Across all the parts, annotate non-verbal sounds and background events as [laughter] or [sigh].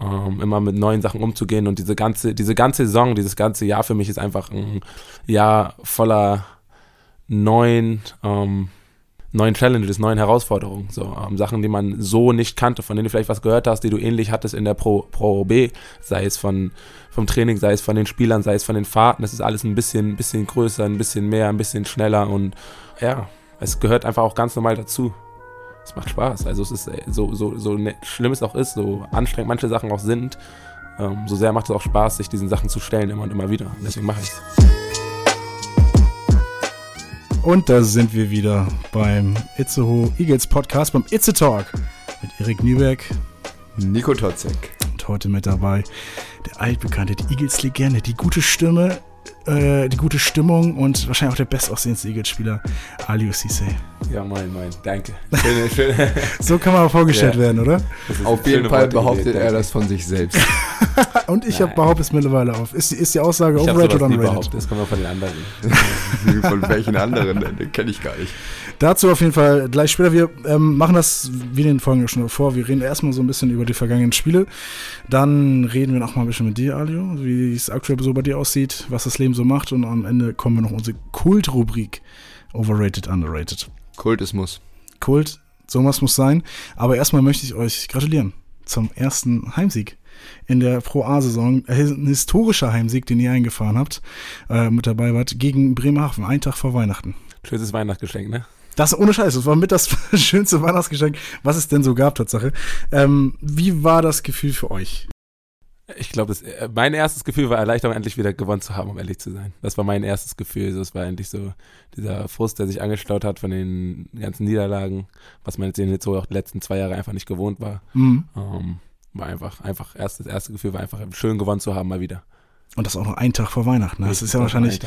ähm, immer mit neuen Sachen umzugehen. Und diese ganze, diese ganze Saison, dieses ganze Jahr für mich ist einfach ein Jahr voller neuen, ähm, neuen Challenges, neuen Herausforderungen, so ähm, Sachen, die man so nicht kannte, von denen du vielleicht was gehört hast, die du ähnlich hattest in der Pro, Pro B, sei es von vom Training, sei es von den Spielern, sei es von den Fahrten, das ist alles ein bisschen, ein bisschen größer, ein bisschen mehr, ein bisschen schneller. Und ja, es gehört einfach auch ganz normal dazu. Es macht Spaß. Also es ist äh, so, so, so schlimm es auch ist, so anstrengend manche Sachen auch sind, ähm, so sehr macht es auch Spaß, sich diesen Sachen zu stellen, immer und immer wieder. Und deswegen mache ich es. Und da sind wir wieder beim Itzehoe Eagles Podcast, beim Itze Talk mit Erik Nieberg. Nico Totzek. Und heute mit dabei der altbekannte, die Eagles-Legende, die gute Stimme, äh, die gute Stimmung und wahrscheinlich auch der bestaussehendste Eagles-Spieler, Ali Cisse. Ja, mein, mein, danke. [laughs] Schöne, schöne. so kann man vorgestellt ja. werden, oder? Auf jeden Fall behauptet er das von sich selbst. [laughs] und ich habe behauptet es mittlerweile auf. Ist, ist die Aussage overrated oder unrated? Das kommt auch von den anderen. [laughs] von welchen anderen? Den kenne ich gar nicht. Dazu auf jeden Fall gleich später. Wir ähm, machen das wie in den Folgen schon vor. Wir reden erstmal so ein bisschen über die vergangenen Spiele. Dann reden wir noch mal ein bisschen mit dir, Alio, wie es aktuell so bei dir aussieht, was das Leben so macht. Und am Ende kommen wir noch unsere Kult-Rubrik. Overrated, underrated. Kult ist muss. Kult, sowas muss sein. Aber erstmal möchte ich euch gratulieren zum ersten Heimsieg in der Pro A-Saison. Ein historischer Heimsieg, den ihr eingefahren habt, äh, mit dabei wart, gegen Bremerhaven, einen Tag vor Weihnachten. Schönes Weihnachtsgeschenk, ne? Das ohne Scheiß, das war mit das [laughs] schönste Weihnachtsgeschenk, was es denn so gab, Tatsache. Ähm, wie war das Gefühl für euch? Ich glaube, äh, mein erstes Gefühl war Erleichterung, endlich wieder gewonnen zu haben, um ehrlich zu sein. Das war mein erstes Gefühl. Das war endlich so dieser Frust, der sich angestaut hat von den ganzen Niederlagen, was man jetzt in so auch die letzten zwei Jahre einfach nicht gewohnt war. Mhm. Ähm, war einfach, einfach erst, das erste Gefühl war einfach schön gewonnen zu haben mal wieder. Und das auch noch einen Tag vor Weihnachten. Das ist ja wahrscheinlich.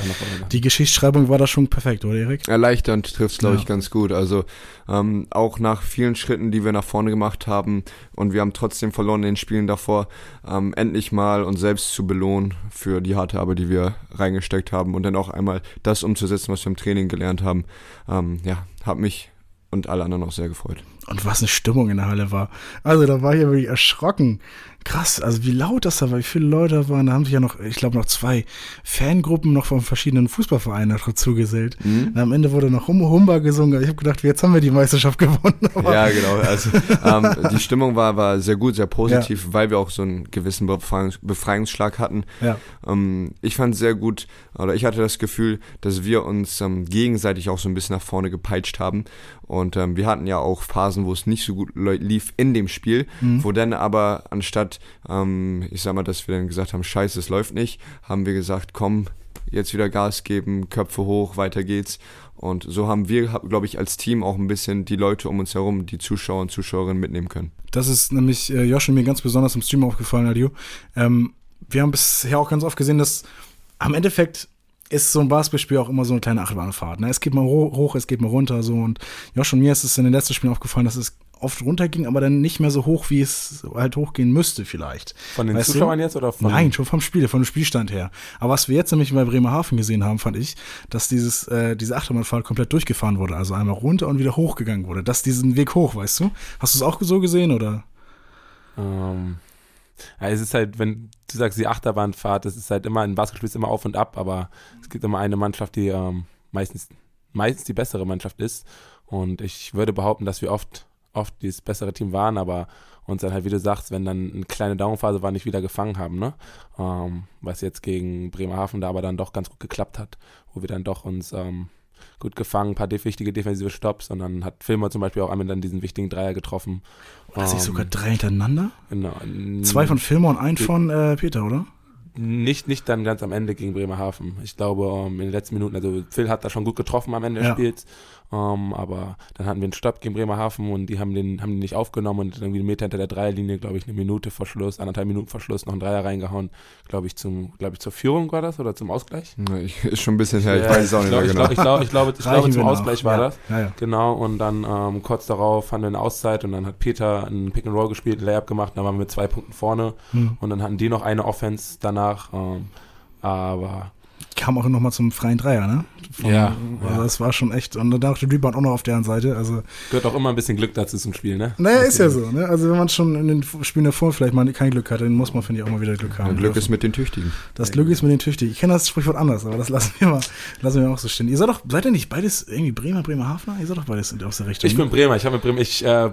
Die Geschichtsschreibung war da schon perfekt, oder Erik? Erleichternd trifft es, glaube ja. ich, ganz gut. Also ähm, auch nach vielen Schritten, die wir nach vorne gemacht haben und wir haben trotzdem verloren in den Spielen davor, ähm, endlich mal uns selbst zu belohnen für die harte Arbeit, die wir reingesteckt haben und dann auch einmal das umzusetzen, was wir im Training gelernt haben. Ähm, ja, hat mich und alle anderen auch sehr gefreut. Und was eine Stimmung in der Halle war. Also da war ich ja wirklich erschrocken krass, also wie laut das da war, wie viele Leute da waren. Da haben sich ja noch, ich glaube, noch zwei Fangruppen noch von verschiedenen Fußballvereinen dazu gesellt. Mhm. am Ende wurde noch Hum Humba gesungen. Ich habe gedacht, jetzt haben wir die Meisterschaft gewonnen. [laughs] ja, genau. Also ähm, die Stimmung war, war sehr gut, sehr positiv, ja. weil wir auch so einen gewissen Befreiungs Befreiungsschlag hatten. Ja. Ähm, ich fand sehr gut, oder ich hatte das Gefühl, dass wir uns ähm, gegenseitig auch so ein bisschen nach vorne gepeitscht haben. Und ähm, wir hatten ja auch Phasen, wo es nicht so gut lief in dem Spiel, mhm. wo dann aber anstatt, ähm, ich sag mal, dass wir dann gesagt haben, scheiße, es läuft nicht, haben wir gesagt, komm, jetzt wieder Gas geben, Köpfe hoch, weiter geht's. Und so haben wir, glaube ich, als Team auch ein bisschen die Leute um uns herum, die Zuschauer und Zuschauerinnen mitnehmen können. Das ist nämlich äh, Josh und mir ganz besonders im Stream aufgefallen, Adio. Ähm, wir haben bisher auch ganz oft gesehen, dass am Endeffekt ist so ein Basketballspiel auch immer so eine kleine Achterbahnfahrt. Ne? Es geht mal hoch, es geht mal runter. So. Und ja, schon mir ist es in den letzten Spielen aufgefallen, dass es oft runterging, aber dann nicht mehr so hoch, wie es halt hochgehen müsste vielleicht. Von den weißt Zuschauern du? jetzt oder von? Nein, schon vom Spiel, von dem Spielstand her. Aber was wir jetzt nämlich bei Bremerhaven gesehen haben, fand ich, dass dieses, äh, diese Achterbahnfahrt komplett durchgefahren wurde. Also einmal runter und wieder hochgegangen wurde. Das diesen Weg hoch, weißt du? Hast du es auch so gesehen oder? Ähm, ja, es ist halt, wenn du sagst, die Achterbahnfahrt, das ist halt immer, ein Basketball ist immer auf und ab, aber es gibt immer eine Mannschaft, die ähm, meistens, meistens die bessere Mannschaft ist. Und ich würde behaupten, dass wir oft, oft das bessere Team waren, aber uns dann halt, wie du sagst, wenn dann eine kleine Downphase war, nicht wieder gefangen haben, ne? Ähm, was jetzt gegen Bremerhaven da aber dann doch ganz gut geklappt hat, wo wir dann doch uns ähm, gut gefangen, ein paar wichtige defensive Stops und dann hat Filmer zum Beispiel auch einmal dann diesen wichtigen Dreier getroffen. War das nicht sogar ähm, drei hintereinander? Genau. Zwei von Filmer und ein von äh, Peter, oder? Nicht, nicht dann ganz am Ende gegen Bremerhaven. Ich glaube, ähm, in den letzten Minuten, also Phil hat da schon gut getroffen am Ende ja. des Spiels. Um, ähm, aber dann hatten wir einen Stopp gegen Bremerhaven und die haben den, haben den nicht aufgenommen und irgendwie einen Meter hinter der Dreierlinie, glaube ich, eine Minute vor Schluss, anderthalb Minuten vor Schluss noch einen Dreier reingehauen. Glaube ich, zum, glaube ich, zur Führung war das oder zum Ausgleich? Ich, [laughs] ist schon ein bisschen her, ich ja, weiß es auch nicht mehr genau. Ich glaube, ich glaube, ich glaube, zum Ausgleich war ja. das. Ja, genau, und dann ähm, kurz darauf hatten wir eine Auszeit und dann hat Peter einen Pick and Roll gespielt, ein Layup gemacht, dann waren wir mit zwei Punkten vorne hm. und dann hatten die noch eine Offense danach. Ähm, aber kam auch nochmal zum freien Dreier, ne? Von, ja. Also ja. das war schon echt. Und dann dachte Rebound auch noch auf deren Seite. Also Gehört auch immer ein bisschen Glück dazu zum Spiel, ne? Naja, ist ja so, ne? Also wenn man schon in den Spielen davor vielleicht mal kein Glück hatte, dann muss man, finde ich, auch mal wieder Glück haben. Ja, Glück ist mit den Tüchtigen. Das Glück ist mit den Tüchtigen. Ich kenne das Sprichwort anders, aber das lassen wir mal, lassen wir auch so stehen. Ihr seid doch, seid ihr nicht beides irgendwie Bremer, Bremerhavener? Ihr seid doch beides aus der Richtung. Ich bin ne? Bremer, ich habe mit Bremer, ich äh,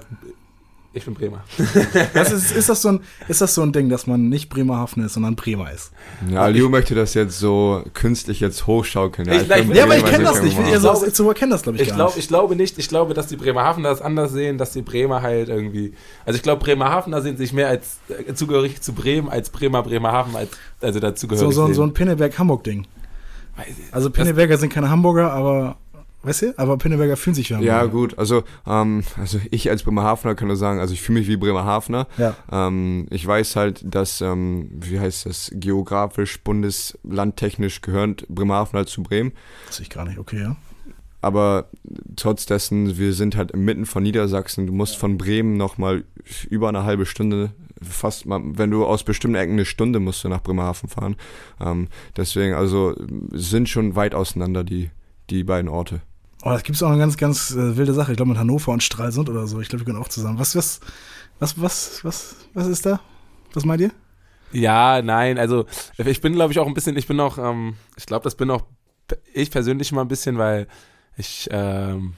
ich bin Bremer. [laughs] das ist, ist, das so ein, ist das so ein Ding, dass man nicht Bremerhaven ist, sondern Bremer ist? Ja, Liu möchte das jetzt so künstlich jetzt hochschaukeln. Ja, ich, ich, ja aber ich kenne das nicht. Ich, so, so kenne das, glaube ich, ich glaub, nicht. Ich glaube nicht. Ich glaube, dass die Bremerhavener das anders sehen, dass die Bremer halt irgendwie. Also ich glaube, Bremerhavener sehen sich mehr als äh, zugehörig zu Bremen, als Bremer Bremerhaven, als also dazugehörig. So, so, so ein Pinneberg-Hamburg-Ding. Also Pinneberger sind keine Hamburger, aber Weißt du? Aber Pinneberger fühlen sich ja. Ja, gut. Also, ähm, also ich als Bremerhavener kann nur sagen, also ich fühle mich wie Bremerhavener. Ja. Ähm, ich weiß halt, dass, ähm, wie heißt das, geografisch, bundeslandtechnisch gehört Bremerhaven halt zu Bremen. Das ich gar nicht, okay, ja. Aber trotz dessen, wir sind halt mitten von Niedersachsen. Du musst von Bremen nochmal über eine halbe Stunde fast mal, wenn du aus bestimmten Ecken eine Stunde musst du nach Bremerhaven fahren. Ähm, deswegen, also sind schon weit auseinander die, die beiden Orte. Oh, das gibt es auch eine ganz, ganz äh, wilde Sache. Ich glaube mit Hannover und Stralsund oder so. Ich glaube, wir können auch zusammen. Was, was, was, was, was, was ist da? Was meint ihr? Ja, nein, also ich bin, glaube ich, auch ein bisschen, ich bin auch, ähm, ich glaube, das bin auch ich persönlich mal ein bisschen, weil ich, ähm,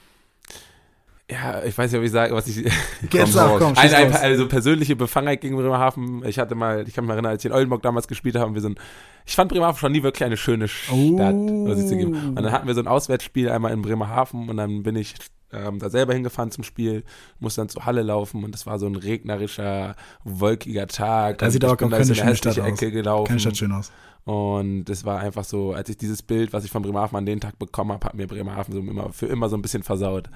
ja, ich weiß nicht, ob ich sage, was ich. [laughs] Jetzt komm, komm, ein, ein, also persönliche Befangenheit gegen Bremerhaven. Ich hatte mal, ich kann mich erinnern, als ich in Oldenburg damals gespielt haben, wir sind. Ich fand Bremerhaven schon nie wirklich eine schöne Stadt, oh. was ich zu geben. Und dann hatten wir so ein Auswärtsspiel einmal in Bremerhaven und dann bin ich ähm, da selber hingefahren zum Spiel, musste dann zur Halle laufen und es war so ein regnerischer, wolkiger Tag. Da sieht aber auch keine schöne Stadt Ecke aus. Gelaufen. Keine Stadt schön aus. Und es war einfach so, als ich dieses Bild, was ich von Bremerhaven an den Tag bekommen habe, hat mir Bremerhaven so immer, für immer so ein bisschen versaut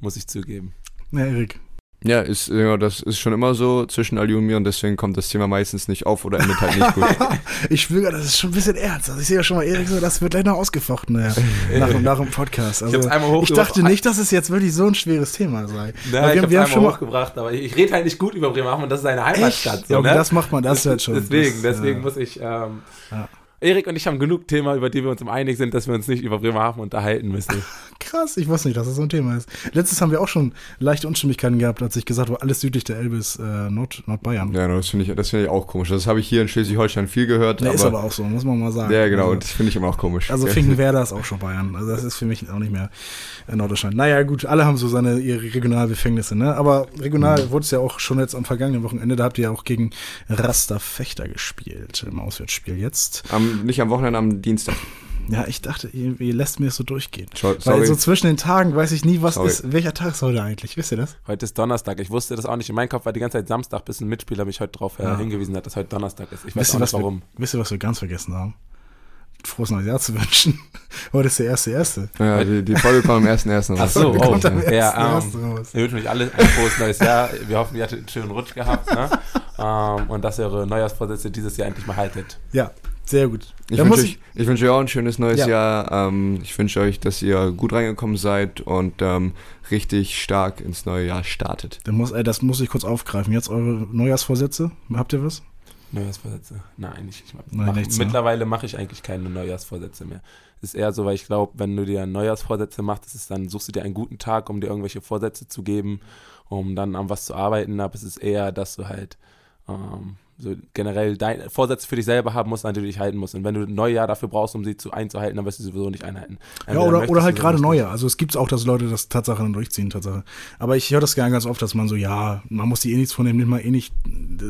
muss ich zugeben. Ja, Erik. Ja, ist, ja, das ist schon immer so zwischen Ali und mir und deswegen kommt das Thema meistens nicht auf oder endet halt nicht gut. [laughs] ich schwöre, das ist schon ein bisschen ernst. Also ich sehe ja schon mal, Erik, so, das wird gleich noch ausgefochten naja, [laughs] nach, nach dem Podcast. Also, ich, ich dachte nicht, dass es jetzt wirklich so ein schweres Thema sei. Nein, wir, ich habe es einmal hochgebracht, aber ich, rede halt nicht gut über Bremerhaven und das ist seine Heimatstadt. So, ja, ne? das macht man, das hört schon. Deswegen, das, deswegen äh, muss ich... Ähm, ja. Erik und ich haben genug Thema, über die wir uns im einig sind, dass wir uns nicht über Bremerhaven unterhalten müssen. [laughs] Krass, ich wusste nicht, dass das so ein Thema ist. Letztes haben wir auch schon leichte Unstimmigkeiten gehabt, als ich gesagt habe, alles südlich der Elbe ist äh, Nord, Nordbayern. Ja, das finde ich, find ich auch komisch. Das habe ich hier in Schleswig-Holstein viel gehört. Der aber, ist aber auch so, muss man mal sagen. Ja, genau, also, das finde ich immer auch komisch. Also Finkenwerder ist auch schon Bayern. Also das ist für mich auch nicht mehr Norddeutschland. Naja, gut, alle haben so seine ihre Regionalbefängnisse, ne? Aber regional mhm. wurde es ja auch schon jetzt am vergangenen Wochenende, da habt ihr ja auch gegen Raster Fechter gespielt im Auswärtsspiel jetzt. Am, nicht am Wochenende, am Dienstag. Ja, ich dachte, ihr, ihr lässt mir das so durchgehen. Sorry. Weil so zwischen den Tagen weiß ich nie, was Sorry. ist. Welcher Tag ist heute eigentlich? Wisst ihr das? Heute ist Donnerstag. Ich wusste das auch nicht. In meinem Kopf war die ganze Zeit Samstag, bis ein Mitspieler mich heute darauf äh, ja. hingewiesen hat, dass heute Donnerstag ist. Ich weiß wisst auch nicht warum. Wir, wisst ihr, was wir ganz vergessen haben? Frohes neues Jahr zu wünschen. [laughs] Heute ist der erste erste. Ja, die, die Folge kommt am ersten ersten raus. Ach so, [laughs] oh. Ja, ähm, wir wünschen euch alle ein frohes neues Jahr. Wir hoffen, ihr hattet einen schönen Rutsch gehabt. Ne? [laughs] ähm, und dass ihr eure Neujahrsvorsätze dieses Jahr endlich mal haltet. Ja, sehr gut. Ich wünsche euch, ich wünsch euch auch ein schönes neues ja. Jahr. Ähm, ich wünsche euch, dass ihr gut reingekommen seid und ähm, richtig stark ins neue Jahr startet. Das muss, das muss ich kurz aufgreifen. Jetzt eure Neujahrsvorsätze. Habt ihr was? Neujahrsvorsätze? Nein, ich, ich Nein, mach, nichts, mittlerweile mache ich eigentlich keine Neujahrsvorsätze mehr. Ist eher so, weil ich glaube, wenn du dir Neujahrsvorsätze machst, ist dann suchst du dir einen guten Tag, um dir irgendwelche Vorsätze zu geben, um dann an was zu arbeiten. Aber es ist eher, dass du halt ähm, so generell dein Vorsätze für dich selber haben musst, an die du dich halten musst. Und wenn du ein Neujahr dafür brauchst, um sie zu einzuhalten, dann wirst du sie sowieso nicht einhalten. Entweder ja, oder, oder halt gerade Neujahr. Also es gibt auch, dass Leute das Tatsache dann durchziehen, Tatsache. Aber ich höre das gerne ganz oft, dass man so, ja, man muss die eh nichts von dem, nimmt man eh nicht,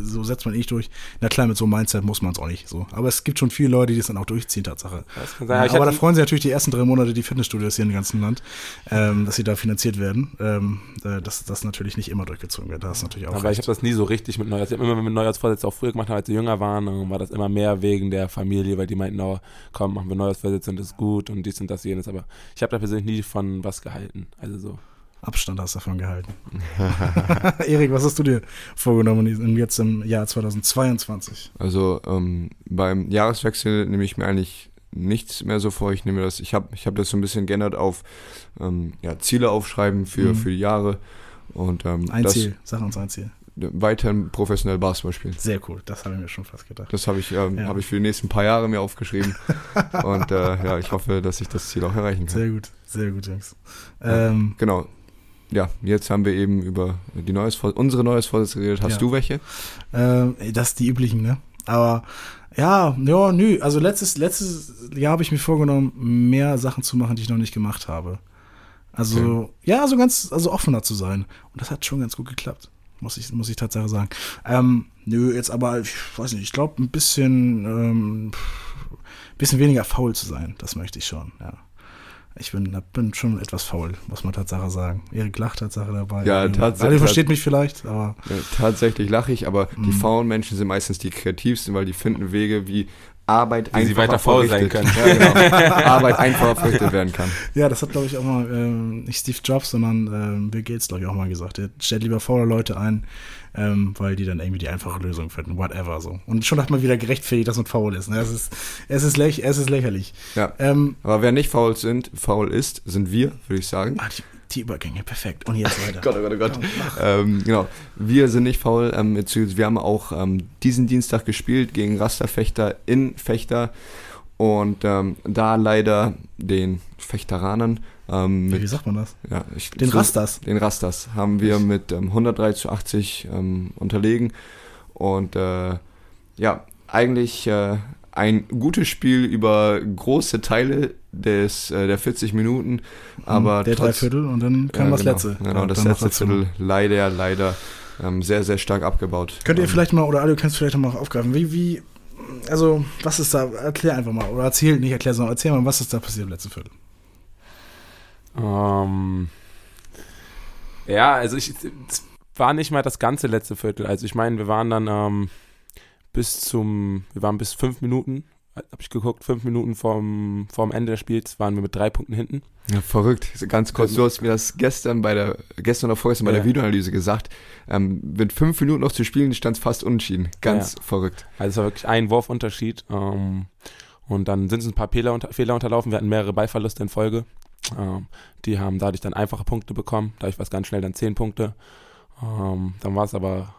so setzt man eh nicht durch. Na klar, mit so einem Mindset muss man es auch nicht so. Aber es gibt schon viele Leute, die es dann auch durchziehen, Tatsache. Sein, ja, aber da freuen sich natürlich die ersten drei Monate die Fitnessstudios hier im ganzen Land, ähm, dass sie da finanziert werden. Ähm, äh, dass das natürlich nicht immer durchgezogen wird. Das ist natürlich auch. Aber recht. ich habe das nie so richtig mit Neujahrs. Ich habe immer mit Neujahrsvorsätzen auch früher gemacht, als wir jünger waren, dann war das immer mehr wegen der Familie, weil die meinten, oh, komm, machen wir neues Vorsitz und das ist gut und dies und das, jenes. Aber ich habe da persönlich nie von was gehalten. Also so. Abstand hast du davon gehalten. [laughs] [laughs] Erik, was hast du dir vorgenommen jetzt im Jahr 2022? Also ähm, beim Jahreswechsel nehme ich mir eigentlich nichts mehr so vor. Ich nehme das, ich habe ich hab das so ein bisschen geändert auf ähm, ja, Ziele aufschreiben für, mhm. für die Jahre. Und, ähm, ein das, Ziel, sag uns ein Ziel weiterhin professionell Basketball spielen. Sehr cool, das habe ich mir schon fast gedacht. Das habe ich, ähm, ja. hab ich für die nächsten paar Jahre mir aufgeschrieben. [laughs] Und äh, ja, ich hoffe, dass ich das Ziel auch erreichen kann. Sehr gut, sehr gut, Jungs. Ähm, genau. Ja, jetzt haben wir eben über die neues, unsere neues Vorsätze geredet. Hast ja. du welche? Ähm, das ist die üblichen, ne? Aber ja, ja, nö. Also letztes, letztes Jahr habe ich mir vorgenommen, mehr Sachen zu machen, die ich noch nicht gemacht habe. Also, okay. ja, also ganz, also offener zu sein. Und das hat schon ganz gut geklappt. Muss ich, muss ich tatsächlich sagen. Ähm, nö, jetzt aber, ich weiß nicht, ich glaube, ein bisschen, ähm, bisschen weniger faul zu sein. Das möchte ich schon, ja. Ich bin, bin schon etwas faul, muss man Tatsache sagen. Erik lacht Tatsache dabei. Ja, tatsächlich. Ihr versteht mich vielleicht, aber. Ja, tatsächlich lache ich, aber die mhm. faulen Menschen sind meistens die kreativsten, weil die finden Wege, wie Arbeit Wie sie weiter faul sein können. Ja, genau. [laughs] Arbeit einfacher verrichtet werden kann. Ja, das hat, glaube ich, auch mal ähm, nicht Steve Jobs, sondern ähm, Bill Gates, glaube ich, auch mal gesagt. Er stellt lieber faule Leute ein, ähm, weil die dann irgendwie die einfache Lösung finden. Whatever so. Und schon hat man wieder gerechtfertigt, dass man faul ist. Ne? Es, ist es, ist läch es ist lächerlich. Ja. Ähm, Aber wer nicht faul sind, faul ist, sind wir, würde ich sagen. Die, die Übergänge, perfekt. Und jetzt [laughs] weiter. Gott, oh Gott, oh Gott. Ähm, genau. Wir sind nicht faul. Ähm, wir haben auch ähm, diesen Dienstag gespielt gegen Rasterfechter in Fechter. Und ähm, da leider den Fechteranern. Ähm, mit, Wie sagt man das? Ja, ich, den so, Rasters. Den Rasters haben wir mit 103 ähm, zu 80 unterlegen. Und äh, ja, eigentlich äh, ein gutes Spiel über große Teile des, äh, der 40 Minuten, aber der trotz, Dreiviertel und dann kam ja, das genau, letzte. Genau, ja, das letzte Viertel leider, leider ähm, sehr, sehr stark abgebaut. Könnt ihr ähm, vielleicht mal, oder alle kannst du vielleicht mal aufgreifen, wie, wie, also was ist da, erklär einfach mal, oder erzähl, nicht erklär, sondern erzähl mal, was ist da passiert im letzten Viertel? Um, ähm, ja, also ich, es war nicht mal das ganze letzte Viertel, also ich meine, wir waren dann ähm, bis zum, wir waren bis fünf Minuten, habe ich geguckt, fünf Minuten vorm, vorm Ende des Spiels waren wir mit drei Punkten hinten. Ja, verrückt. Ganz kurz, du hast mir das gestern bei der, gestern oder vorgestern bei ja. der Videoanalyse gesagt. Ähm, mit fünf Minuten noch zu spielen, stand es fast unentschieden. Ganz ja. verrückt. Also es war wirklich ein Wurfunterschied. Ähm, und dann sind es ein paar Fehler, unter, Fehler unterlaufen. Wir hatten mehrere Ballverluste in Folge. Ähm, die haben dadurch dann einfache Punkte bekommen. Dadurch war es ganz schnell dann zehn Punkte. Ähm, dann war es aber,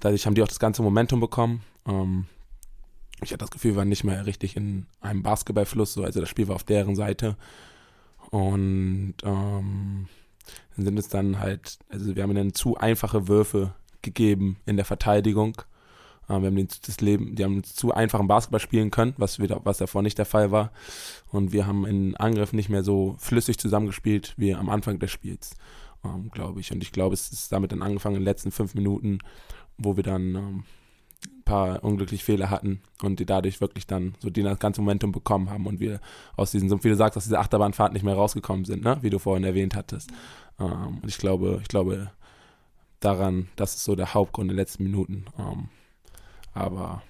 dadurch haben die auch das ganze Momentum bekommen. Ähm, ich hatte das Gefühl, wir waren nicht mehr richtig in einem Basketballfluss, so, also das Spiel war auf deren Seite. Und ähm, dann sind es dann halt, also wir haben ihnen zu einfache Würfe gegeben in der Verteidigung. Ähm, wir haben den, das Leben, die haben zu einfachen Basketball spielen können, was, wieder, was davor nicht der Fall war. Und wir haben in Angriff nicht mehr so flüssig zusammengespielt wie am Anfang des Spiels, ähm, glaube ich. Und ich glaube, es ist damit dann angefangen in den letzten fünf Minuten, wo wir dann ähm, paar unglückliche Fehler hatten und die dadurch wirklich dann so die das ganze Momentum bekommen haben und wir aus diesen, so wie du sagst, aus dieser Achterbahnfahrt nicht mehr rausgekommen sind, ne? wie du vorhin erwähnt hattest. Ähm, und ich glaube, ich glaube daran, das ist so der Hauptgrund in den letzten Minuten. Ähm, aber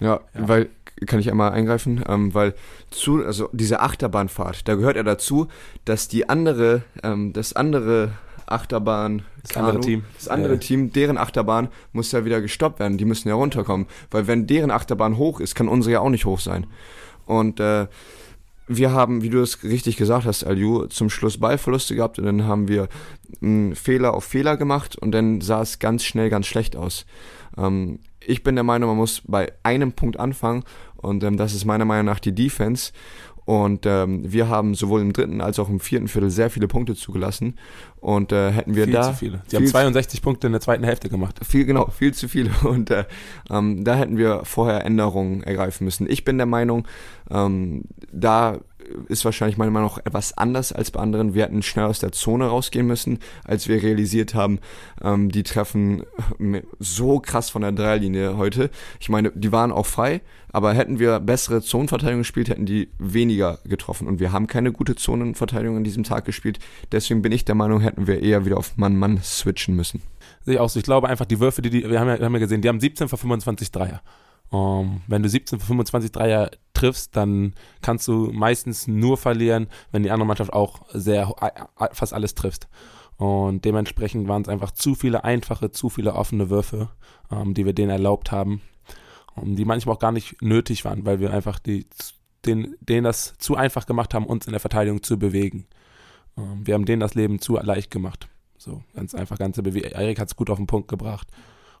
ja, ja, weil kann ich einmal eingreifen, ähm, weil zu, also diese Achterbahnfahrt, da gehört ja dazu, dass die andere, ähm, das andere Achterbahn, das Kanu, andere Team, das andere ja. Team, deren Achterbahn muss ja wieder gestoppt werden. Die müssen ja runterkommen, weil wenn deren Achterbahn hoch ist, kann unsere ja auch nicht hoch sein. Und äh, wir haben, wie du es richtig gesagt hast, Aliu, zum Schluss Ballverluste gehabt und dann haben wir einen Fehler auf Fehler gemacht und dann sah es ganz schnell ganz schlecht aus. Ähm, ich bin der Meinung, man muss bei einem Punkt anfangen und ähm, das ist meiner Meinung nach die Defense. Und ähm, wir haben sowohl im dritten als auch im vierten Viertel sehr viele Punkte zugelassen. Und äh, hätten wir viel da. Zu viele. Sie haben 62 Punkte in der zweiten Hälfte gemacht. Viel, genau, viel zu viele. [laughs] Und äh, ähm, da hätten wir vorher Änderungen ergreifen müssen. Ich bin der Meinung, ähm, da ist wahrscheinlich manchmal noch etwas anders als bei anderen. Wir hätten schnell aus der Zone rausgehen müssen, als wir realisiert haben, ähm, die treffen so krass von der Dreierlinie heute. Ich meine, die waren auch frei, aber hätten wir bessere Zonenverteidigung gespielt, hätten die weniger getroffen. Und wir haben keine gute Zonenverteidigung an diesem Tag gespielt. Deswegen bin ich der Meinung, hätten wir eher wieder auf Mann-Mann switchen müssen. Sehe ich auch so. Ich glaube einfach, die Würfe, die, die wir, haben ja, wir haben ja gesehen, die haben 17 von 25 Dreier. Um, ähm, wenn du 17 von 25 Dreier triffst, dann kannst du meistens nur verlieren, wenn die andere Mannschaft auch sehr fast alles trifft. Und dementsprechend waren es einfach zu viele einfache, zu viele offene Würfe, ähm, die wir denen erlaubt haben, um, ähm, die manchmal auch gar nicht nötig waren, weil wir einfach die, den, denen das zu einfach gemacht haben, uns in der Verteidigung zu bewegen. Ähm, wir haben denen das Leben zu leicht gemacht. So, ganz einfach, ganz Erik hat es gut auf den Punkt gebracht.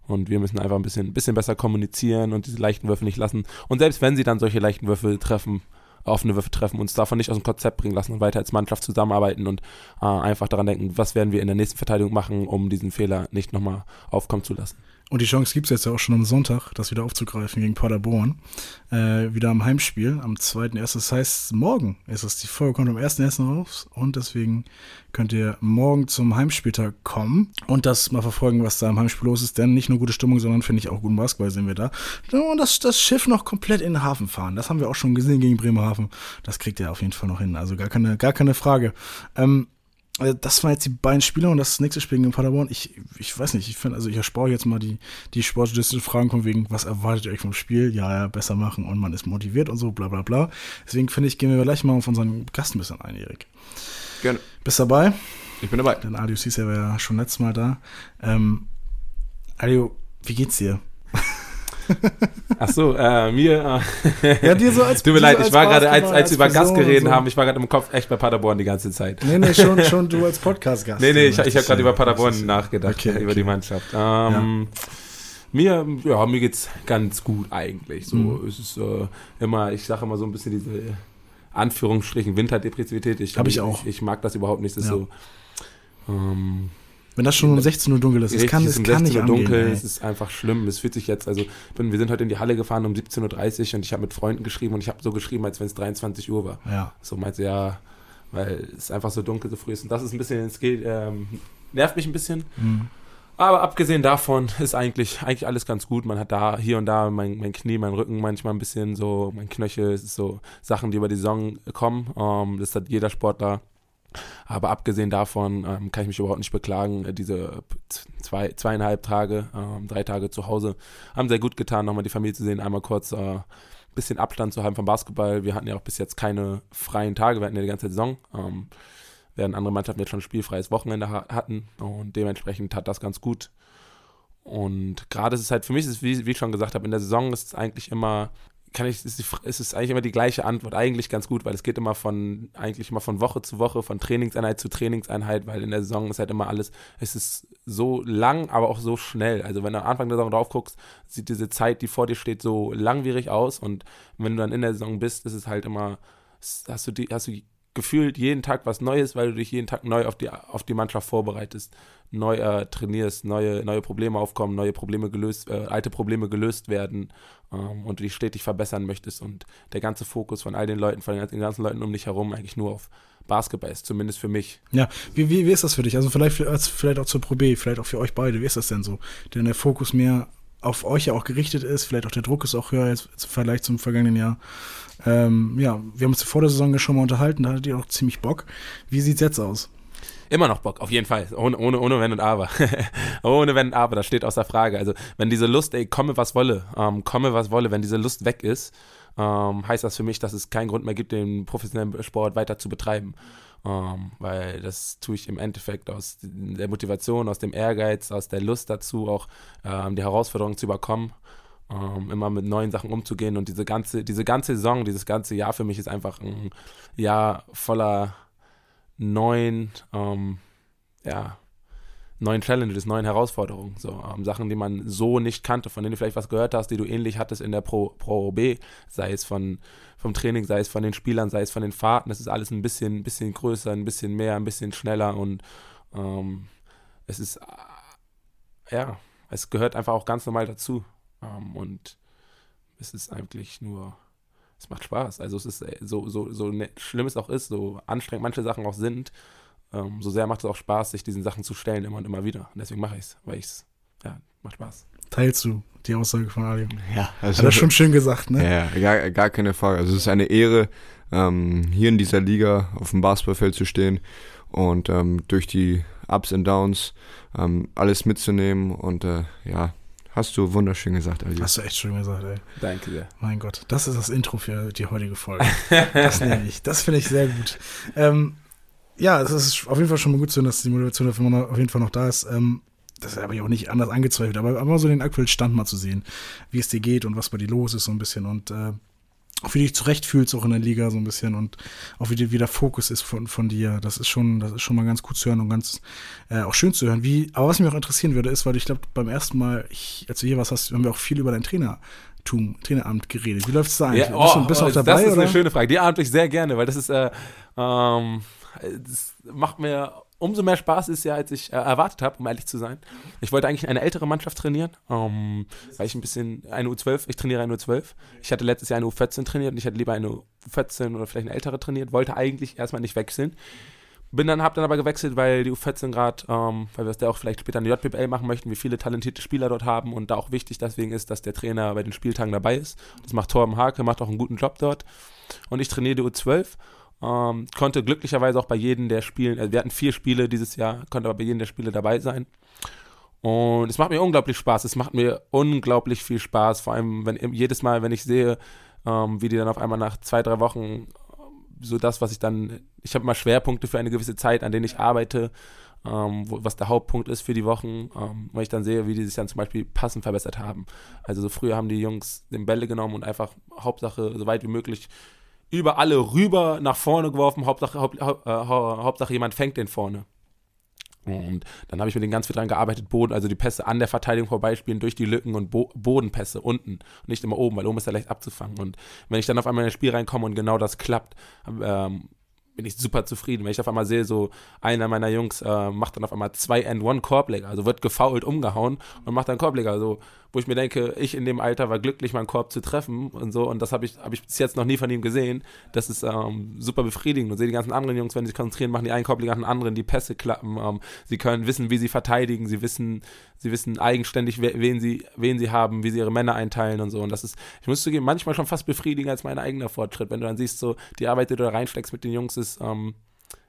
Und wir müssen einfach ein bisschen, bisschen besser kommunizieren und diese leichten Würfe nicht lassen. Und selbst wenn sie dann solche leichten Würfe treffen, offene Würfe treffen, uns davon nicht aus dem Konzept bringen lassen und weiter als Mannschaft zusammenarbeiten und äh, einfach daran denken, was werden wir in der nächsten Verteidigung machen, um diesen Fehler nicht nochmal aufkommen zu lassen. Und die Chance gibt es jetzt ja auch schon am Sonntag, das wieder aufzugreifen gegen Paderborn. Äh, wieder am Heimspiel, am 2.1. Das heißt, morgen ist es. Die Folge kommt am 1.1. raus. Und deswegen könnt ihr morgen zum Heimspieltag kommen und das mal verfolgen, was da am Heimspiel los ist. Denn nicht nur gute Stimmung, sondern finde ich auch guten Basketball sind wir da. Und das, das Schiff noch komplett in den Hafen fahren. Das haben wir auch schon gesehen gegen Bremerhaven. Das kriegt ihr auf jeden Fall noch hin. Also gar keine, gar keine Frage. Ähm, äh, das waren jetzt die beiden Spiele und das nächste Spiel gegen Paderborn. Ich, ich weiß nicht, ich finde, also ich erspare jetzt mal die, die sportjournalistischen Fragen von wegen, was erwartet ihr euch vom Spiel? Ja, ja, besser machen und man ist motiviert und so, bla bla bla. Deswegen finde ich, gehen wir gleich mal auf unseren Gast ein bisschen ein, Erik. Gerne. Bist dabei? Ich bin dabei. Denn Adio Cisse war ja schon letztes Mal da. Ähm, Adio, wie geht's dir? [laughs] Ach so, äh, mir. Äh, ja, dir so als [laughs] Tut mir leid, ich war gerade, als, als, wir über Gast geredet so. haben, ich war gerade im Kopf echt bei Paderborn die ganze Zeit. Nee, nee, schon, [laughs] schon du als Podcast-Gast. Nee, nee, ich, ich habe gerade über Paderborn nachgedacht, okay, okay. über die Mannschaft. Ähm, ja. Mir, ja, mir geht's ganz gut eigentlich. So, mhm. es ist äh, immer, ich sage immer so ein bisschen diese Anführungsstrichen Winterdepressivität. Ich, Habe ich auch. Ich, ich, mag das überhaupt nicht. Das ist ja. so. Ähm, wenn das schon um 16 Uhr dunkel ist, es kann, es um kann 16 Uhr dunkel, angehen, es ist einfach schlimm. Es fühlt sich jetzt, also bin, wir sind heute in die Halle gefahren um 17.30 Uhr und ich habe mit Freunden geschrieben und ich habe so geschrieben, als wenn es 23 Uhr war. Ja. So meinte ja, weil es einfach so dunkel so früh ist. Und das ist ein bisschen, es geht, ähm, nervt mich ein bisschen. Mhm. Aber abgesehen davon ist eigentlich, eigentlich alles ganz gut. Man hat da hier und da mein, mein Knie, mein Rücken manchmal ein bisschen so, mein Knöchel, es ist so Sachen, die über die Saison kommen. Ähm, das hat jeder Sportler. Aber abgesehen davon ähm, kann ich mich überhaupt nicht beklagen. Äh, diese zwei, zweieinhalb Tage, ähm, drei Tage zu Hause haben sehr gut getan, nochmal die Familie zu sehen, einmal kurz ein äh, bisschen Abstand zu haben vom Basketball. Wir hatten ja auch bis jetzt keine freien Tage, wir hatten ja die ganze Saison. Ähm, während andere Mannschaften jetzt schon ein spielfreies Wochenende ha hatten und dementsprechend hat das ganz gut. Und gerade ist es halt, für mich ist wie, wie ich schon gesagt habe, in der Saison ist es eigentlich immer kann ich, ist, ist es eigentlich immer die gleiche Antwort, eigentlich ganz gut, weil es geht immer von, eigentlich immer von Woche zu Woche, von Trainingseinheit zu Trainingseinheit, weil in der Saison ist halt immer alles, es ist so lang, aber auch so schnell. Also wenn du am Anfang der Saison drauf guckst, sieht diese Zeit, die vor dir steht, so langwierig aus und wenn du dann in der Saison bist, ist es halt immer, hast du die, hast du gefühlt jeden Tag was Neues, weil du dich jeden Tag neu auf die, auf die Mannschaft vorbereitest, neu äh, trainierst, neue, neue Probleme aufkommen, neue Probleme gelöst, äh, alte Probleme gelöst werden ähm, und du dich stetig verbessern möchtest und der ganze Fokus von all den Leuten, von den ganzen Leuten um dich herum eigentlich nur auf Basketball ist, zumindest für mich. Ja, wie, wie, wie ist das für dich? Also vielleicht, vielleicht auch zur Pro B, vielleicht auch für euch beide, wie ist das denn so? Denn der Fokus mehr auf euch ja auch gerichtet ist, vielleicht auch der Druck ist auch höher als im Vergleich zum vergangenen Jahr. Ähm, ja, wir haben uns vor der Saison schon mal unterhalten, da hattet ihr auch ziemlich Bock. Wie sieht's jetzt aus? Immer noch Bock, auf jeden Fall. Ohne, ohne, ohne Wenn und Aber. [laughs] ohne Wenn und Aber, das steht außer Frage. Also, wenn diese Lust, ey, komme was wolle, ähm, komme was wolle, wenn diese Lust weg ist, ähm, heißt das für mich, dass es keinen Grund mehr gibt, den professionellen Sport weiter zu betreiben. Ähm, weil das tue ich im Endeffekt aus der Motivation, aus dem Ehrgeiz, aus der Lust dazu, auch ähm, die Herausforderungen zu überkommen ähm, immer mit neuen Sachen umzugehen. Und diese ganze, diese ganze Saison, dieses ganze Jahr für mich ist einfach ein Jahr voller neuen, ähm, ja, neuen Challenges, neuen Herausforderungen. So, ähm, Sachen, die man so nicht kannte, von denen du vielleicht was gehört hast, die du ähnlich hattest in der Pro, Pro B, sei es von, vom Training, sei es von den Spielern, sei es von den Fahrten. Das ist alles ein bisschen, bisschen größer, ein bisschen mehr, ein bisschen schneller und ähm, es ist, äh, ja, es gehört einfach auch ganz normal dazu. Ähm, und es ist eigentlich nur, es macht Spaß. Also es ist äh, so, so, so ne, schlimm es auch ist, so anstrengend manche Sachen auch sind, ähm, so sehr macht es auch Spaß, sich diesen Sachen zu stellen, immer und immer wieder. Und deswegen mache ich es, weil ich es, ja, macht Spaß. Teilst du die Aussage von Ali? Ja, also, hat er schon schön gesagt, ne? Ja, gar, gar keine Frage. Also es ist eine Ehre, ähm, hier in dieser Liga auf dem Basketballfeld zu stehen und ähm, durch die Ups und Downs ähm, alles mitzunehmen und äh, ja, Hast du wunderschön gesagt, Ali. Hast du echt schön gesagt, ey. Danke sehr. Mein Gott, das ist das Intro für die heutige Folge. das nehme ich. Das finde ich sehr gut. Ähm, ja, es ist auf jeden Fall schon mal gut zu hören, dass die Motivation dafür auf jeden Fall noch da ist. Ähm, das habe ich auch nicht anders angezweifelt, aber immer so den aktuellen Stand mal zu sehen, wie es dir geht und was bei dir los ist, so ein bisschen. Und äh, auch wie du dich zurechtfühlst auch in der Liga so ein bisschen und auch wie, wie der Fokus ist von, von dir. Das ist schon, das ist schon mal ganz gut zu hören und ganz äh, auch schön zu hören. Wie, aber was mich auch interessieren würde, ist, weil ich glaube, beim ersten Mal, ich, als du hier was hast, haben wir auch viel über dein Trainertum, Traineramt geredet. Wie läuft es da eigentlich? Ja, oh, bist du, bist du auch dabei? Das ist oder? eine schöne Frage. Die antworte ich sehr gerne, weil das ist, äh, ähm, das macht mir umso mehr Spaß ist ja, als ich äh, erwartet habe, um ehrlich zu sein. Ich wollte eigentlich eine ältere Mannschaft trainieren, ähm, weil ich ein bisschen eine U12, ich trainiere eine U12. Ich hatte letztes Jahr eine U14 trainiert und ich hätte lieber eine U14 oder vielleicht eine ältere trainiert, wollte eigentlich erstmal nicht wechseln. Bin dann, hab dann aber gewechselt, weil die U14 gerade, ähm, weil wir das ja auch vielleicht später eine JBL machen möchten, wie viele talentierte Spieler dort haben und da auch wichtig deswegen ist, dass der Trainer bei den Spieltagen dabei ist. Das macht Torben Hake, macht auch einen guten Job dort. Und ich trainiere die U12 ähm, konnte glücklicherweise auch bei jedem der Spielen, also wir hatten vier Spiele dieses Jahr, konnte aber bei jedem der Spiele dabei sein. Und es macht mir unglaublich Spaß. Es macht mir unglaublich viel Spaß. Vor allem, wenn jedes Mal, wenn ich sehe, ähm, wie die dann auf einmal nach zwei, drei Wochen so das, was ich dann, ich habe mal Schwerpunkte für eine gewisse Zeit, an denen ich arbeite, ähm, wo, was der Hauptpunkt ist für die Wochen, ähm, weil ich dann sehe, wie die sich dann zum Beispiel passend verbessert haben. Also so früher haben die Jungs den Bälle genommen und einfach Hauptsache so weit wie möglich über alle rüber nach vorne geworfen. Hauptsache, Haupt, äh, Hauptsache jemand fängt den vorne. Und dann habe ich mit denen ganz viel dran gearbeitet, Boden, also die Pässe an der Verteidigung vorbeispielen, durch die Lücken und Bo Bodenpässe unten, nicht immer oben, weil oben ist er leicht abzufangen. Und wenn ich dann auf einmal in das Spiel reinkomme und genau das klappt, ähm, bin ich super zufrieden. Wenn ich auf einmal sehe, so einer meiner Jungs äh, macht dann auf einmal zwei and one Korbleger, also wird gefoult, umgehauen und macht dann Korbleger. Also wo ich mir denke, ich in dem Alter war glücklich, meinen Korb zu treffen und so. Und das habe ich, hab ich bis jetzt noch nie von ihm gesehen. Das ist ähm, super befriedigend. Und sehe die ganzen anderen Jungs, wenn sie sich konzentrieren, machen die einen Korb nach den anderen, die Pässe klappen. Ähm, sie können wissen, wie sie verteidigen. Sie wissen, sie wissen eigenständig, wen sie, wen sie haben, wie sie ihre Männer einteilen und so. Und das ist, ich muss zugeben, manchmal schon fast befriedigend als mein eigener Fortschritt. Wenn du dann siehst, so die Arbeit, die du da reinsteckst mit den Jungs, ist, ähm,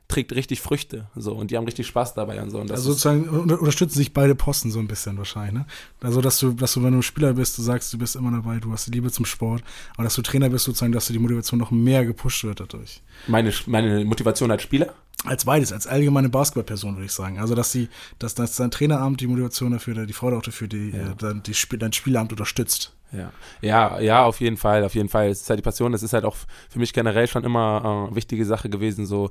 trägt richtig Früchte. So, und die haben richtig Spaß dabei und so. Und also sozusagen unterstützen sich beide Posten so ein bisschen wahrscheinlich, ne? Also, dass du, dass du, wenn du Spieler bist, du sagst, du bist immer dabei, du hast die Liebe zum Sport, aber dass du Trainer bist, sozusagen, dass du die Motivation noch mehr gepusht wird dadurch. Meine, meine Motivation als Spieler? Als beides, als allgemeine Basketballperson, würde ich sagen. Also, dass sie, dass, dass dein Traineramt die Motivation dafür, die Freude auch dafür, die, ja. äh, die, die, dein Spielamt unterstützt. Ja. ja, ja, auf jeden Fall, auf jeden Fall. Es ist halt die Passion, das ist halt auch für mich generell schon immer äh, wichtige Sache gewesen, so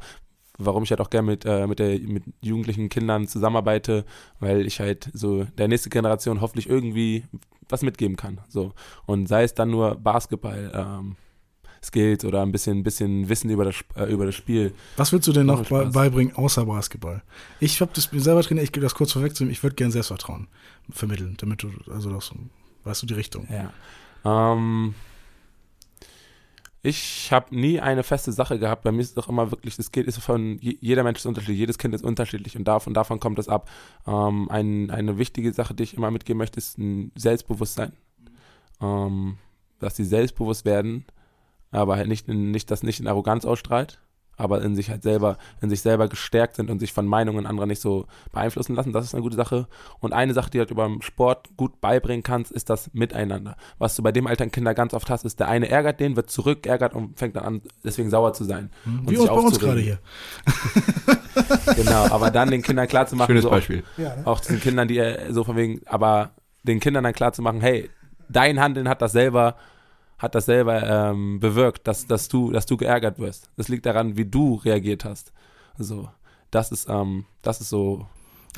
warum ich halt auch gerne mit, äh, mit, der, mit jugendlichen Kindern zusammenarbeite, weil ich halt so der nächste Generation hoffentlich irgendwie was mitgeben kann. So. Und sei es dann nur Basketball, ähm, Skills oder ein bisschen, bisschen Wissen über das, äh, über das Spiel. Was würdest du denn noch be beibringen außer Basketball? Ich habe das selber trainiert, ich gebe das kurz vorweg zu ich würde gerne Selbstvertrauen vermitteln, damit du, also das, weißt du, die Richtung. Ja. Ähm, ich habe nie eine feste Sache gehabt. Bei mir ist es doch immer wirklich, es geht ist von jeder Mensch ist unterschiedlich, jedes Kind ist unterschiedlich und davon, davon kommt es ab. Ähm, ein, eine wichtige Sache, die ich immer mitgeben möchte, ist ein Selbstbewusstsein. Ähm, dass sie selbstbewusst werden, aber halt nicht, in, nicht das nicht in Arroganz ausstrahlt, aber in sich halt selber, in sich selber gestärkt sind und sich von Meinungen anderer nicht so beeinflussen lassen. Das ist eine gute Sache. Und eine Sache, die du halt über Sport gut beibringen kannst, ist das Miteinander. Was du bei dem Alter in Kinder ganz oft hast, ist, der eine ärgert den, wird zurück, ärgert und fängt dann an, deswegen sauer zu sein. Wie uns bei uns gerade hier. [laughs] [laughs] genau, aber dann den Kindern klar zu machen, Schönes so Beispiel. Auch, ja, ne? auch den Kindern, die so von wegen, aber den Kindern dann klar zu machen, hey, dein Handeln hat das selber hat das selber ähm, bewirkt, dass, dass, du, dass du geärgert wirst. Das liegt daran, wie du reagiert hast. So, das ist, ähm, das ist so.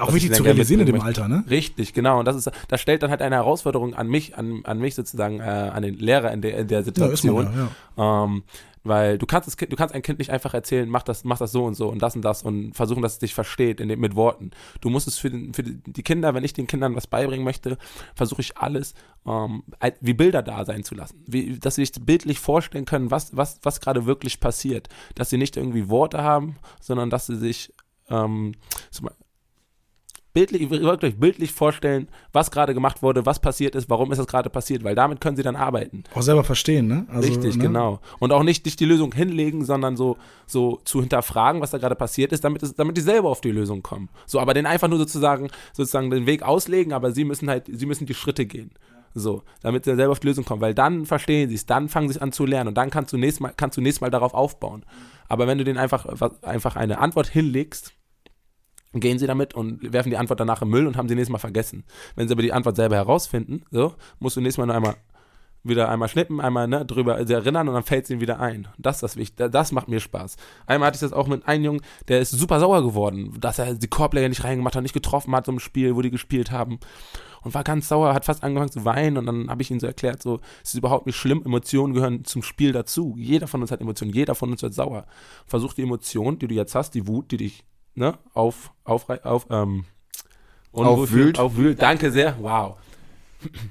Auch wichtig zu realisieren in dem Alter, ne? Richtig, genau. Und das ist, das stellt dann halt eine Herausforderung an mich, an, an mich sozusagen, äh, an den Lehrer in der, in der Situation. Ja, ja. Ähm, weil du kannst das kind, du kannst ein Kind nicht einfach erzählen, mach das, mach das so und so und das und das und versuchen, dass es dich versteht dem, mit Worten. Du musst es für, den, für die Kinder, wenn ich den Kindern was beibringen möchte, versuche ich alles ähm, wie Bilder da sein zu lassen. Wie, dass sie sich bildlich vorstellen können, was, was, was gerade wirklich passiert. Dass sie nicht irgendwie Worte haben, sondern dass sie sich ähm, bildlich, wirklich bildlich vorstellen, was gerade gemacht wurde, was passiert ist, warum ist das gerade passiert, weil damit können sie dann arbeiten. Auch selber verstehen, ne? Also, Richtig, ne? genau. Und auch nicht, nicht die Lösung hinlegen, sondern so, so zu hinterfragen, was da gerade passiert ist, damit, es, damit die selber auf die Lösung kommen. So, aber den einfach nur sozusagen, sozusagen den Weg auslegen, aber sie müssen halt, sie müssen die Schritte gehen. So, damit sie selber auf die Lösung kommen, weil dann verstehen sie es, dann fangen sie an zu lernen und dann kannst du nächstes Mal, kannst du nächstes Mal darauf aufbauen. Aber wenn du denen einfach, einfach eine Antwort hinlegst, gehen sie damit und werfen die Antwort danach im Müll und haben sie nächstes Mal vergessen. Wenn sie aber die Antwort selber herausfinden, so, musst du nächstes Mal nur einmal wieder einmal schnippen, einmal ne, drüber erinnern und dann fällt es ihm wieder ein. Das ist das Wichtige. Das macht mir Spaß. Einmal hatte ich das auch mit einem Jungen, der ist super sauer geworden, dass er die Korbleger nicht reingemacht hat, nicht getroffen hat, so im Spiel, wo die gespielt haben. Und war ganz sauer, hat fast angefangen zu weinen und dann habe ich ihm so erklärt, so, es ist überhaupt nicht schlimm, Emotionen gehören zum Spiel dazu. Jeder von uns hat Emotionen, jeder von uns wird sauer. Versuch die Emotion, die du jetzt hast, die Wut, die dich, ne, auf, auf, auf, ähm, aufwühlt. aufwühlt. Danke sehr. Wow.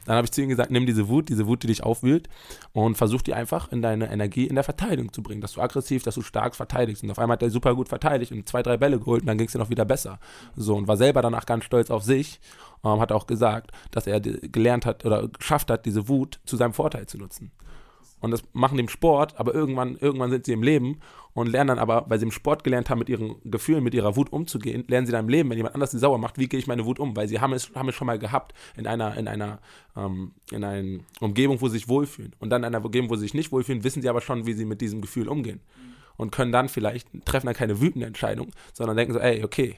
Dann habe ich zu ihm gesagt, nimm diese Wut, diese Wut, die dich aufwühlt und versuch die einfach in deine Energie in der Verteidigung zu bringen, dass du aggressiv, dass du stark verteidigst. Und auf einmal hat er super gut verteidigt und zwei, drei Bälle geholt und dann ging es dir noch wieder besser. So und war selber danach ganz stolz auf sich. Ähm, hat auch gesagt, dass er gelernt hat oder geschafft hat, diese Wut zu seinem Vorteil zu nutzen und das machen im Sport, aber irgendwann, irgendwann sind sie im Leben und lernen dann aber, weil sie im Sport gelernt haben, mit ihren Gefühlen, mit ihrer Wut umzugehen, lernen sie dann im Leben, wenn jemand anders sie sauer macht, wie gehe ich meine Wut um? Weil sie haben es, haben es schon mal gehabt in einer, in einer, ähm, in einer Umgebung, wo sie sich wohlfühlen. Und dann in einer Umgebung, wo sie sich nicht wohlfühlen, wissen sie aber schon, wie sie mit diesem Gefühl umgehen. Und können dann vielleicht, treffen dann keine wütende Entscheidung, sondern denken so, ey, okay,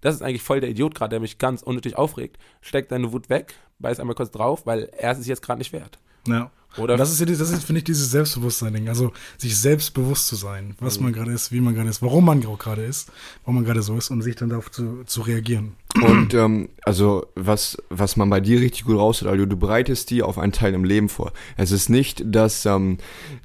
das ist eigentlich voll der Idiot gerade, der mich ganz unnötig aufregt. Steck deine Wut weg, beiß einmal kurz drauf, weil er ist es jetzt gerade nicht wert. Ja. Oder das ist ja, das ist, finde ich, dieses Selbstbewusstsein-Ding. Also sich selbstbewusst zu sein, was mhm. man gerade ist, wie man gerade ist, warum man gerade ist, warum man gerade so ist und sich dann darauf zu, zu reagieren. Und ähm, also was, was man bei dir richtig gut raushört, also du bereitest die auf einen Teil im Leben vor. Es ist nicht, dass ähm,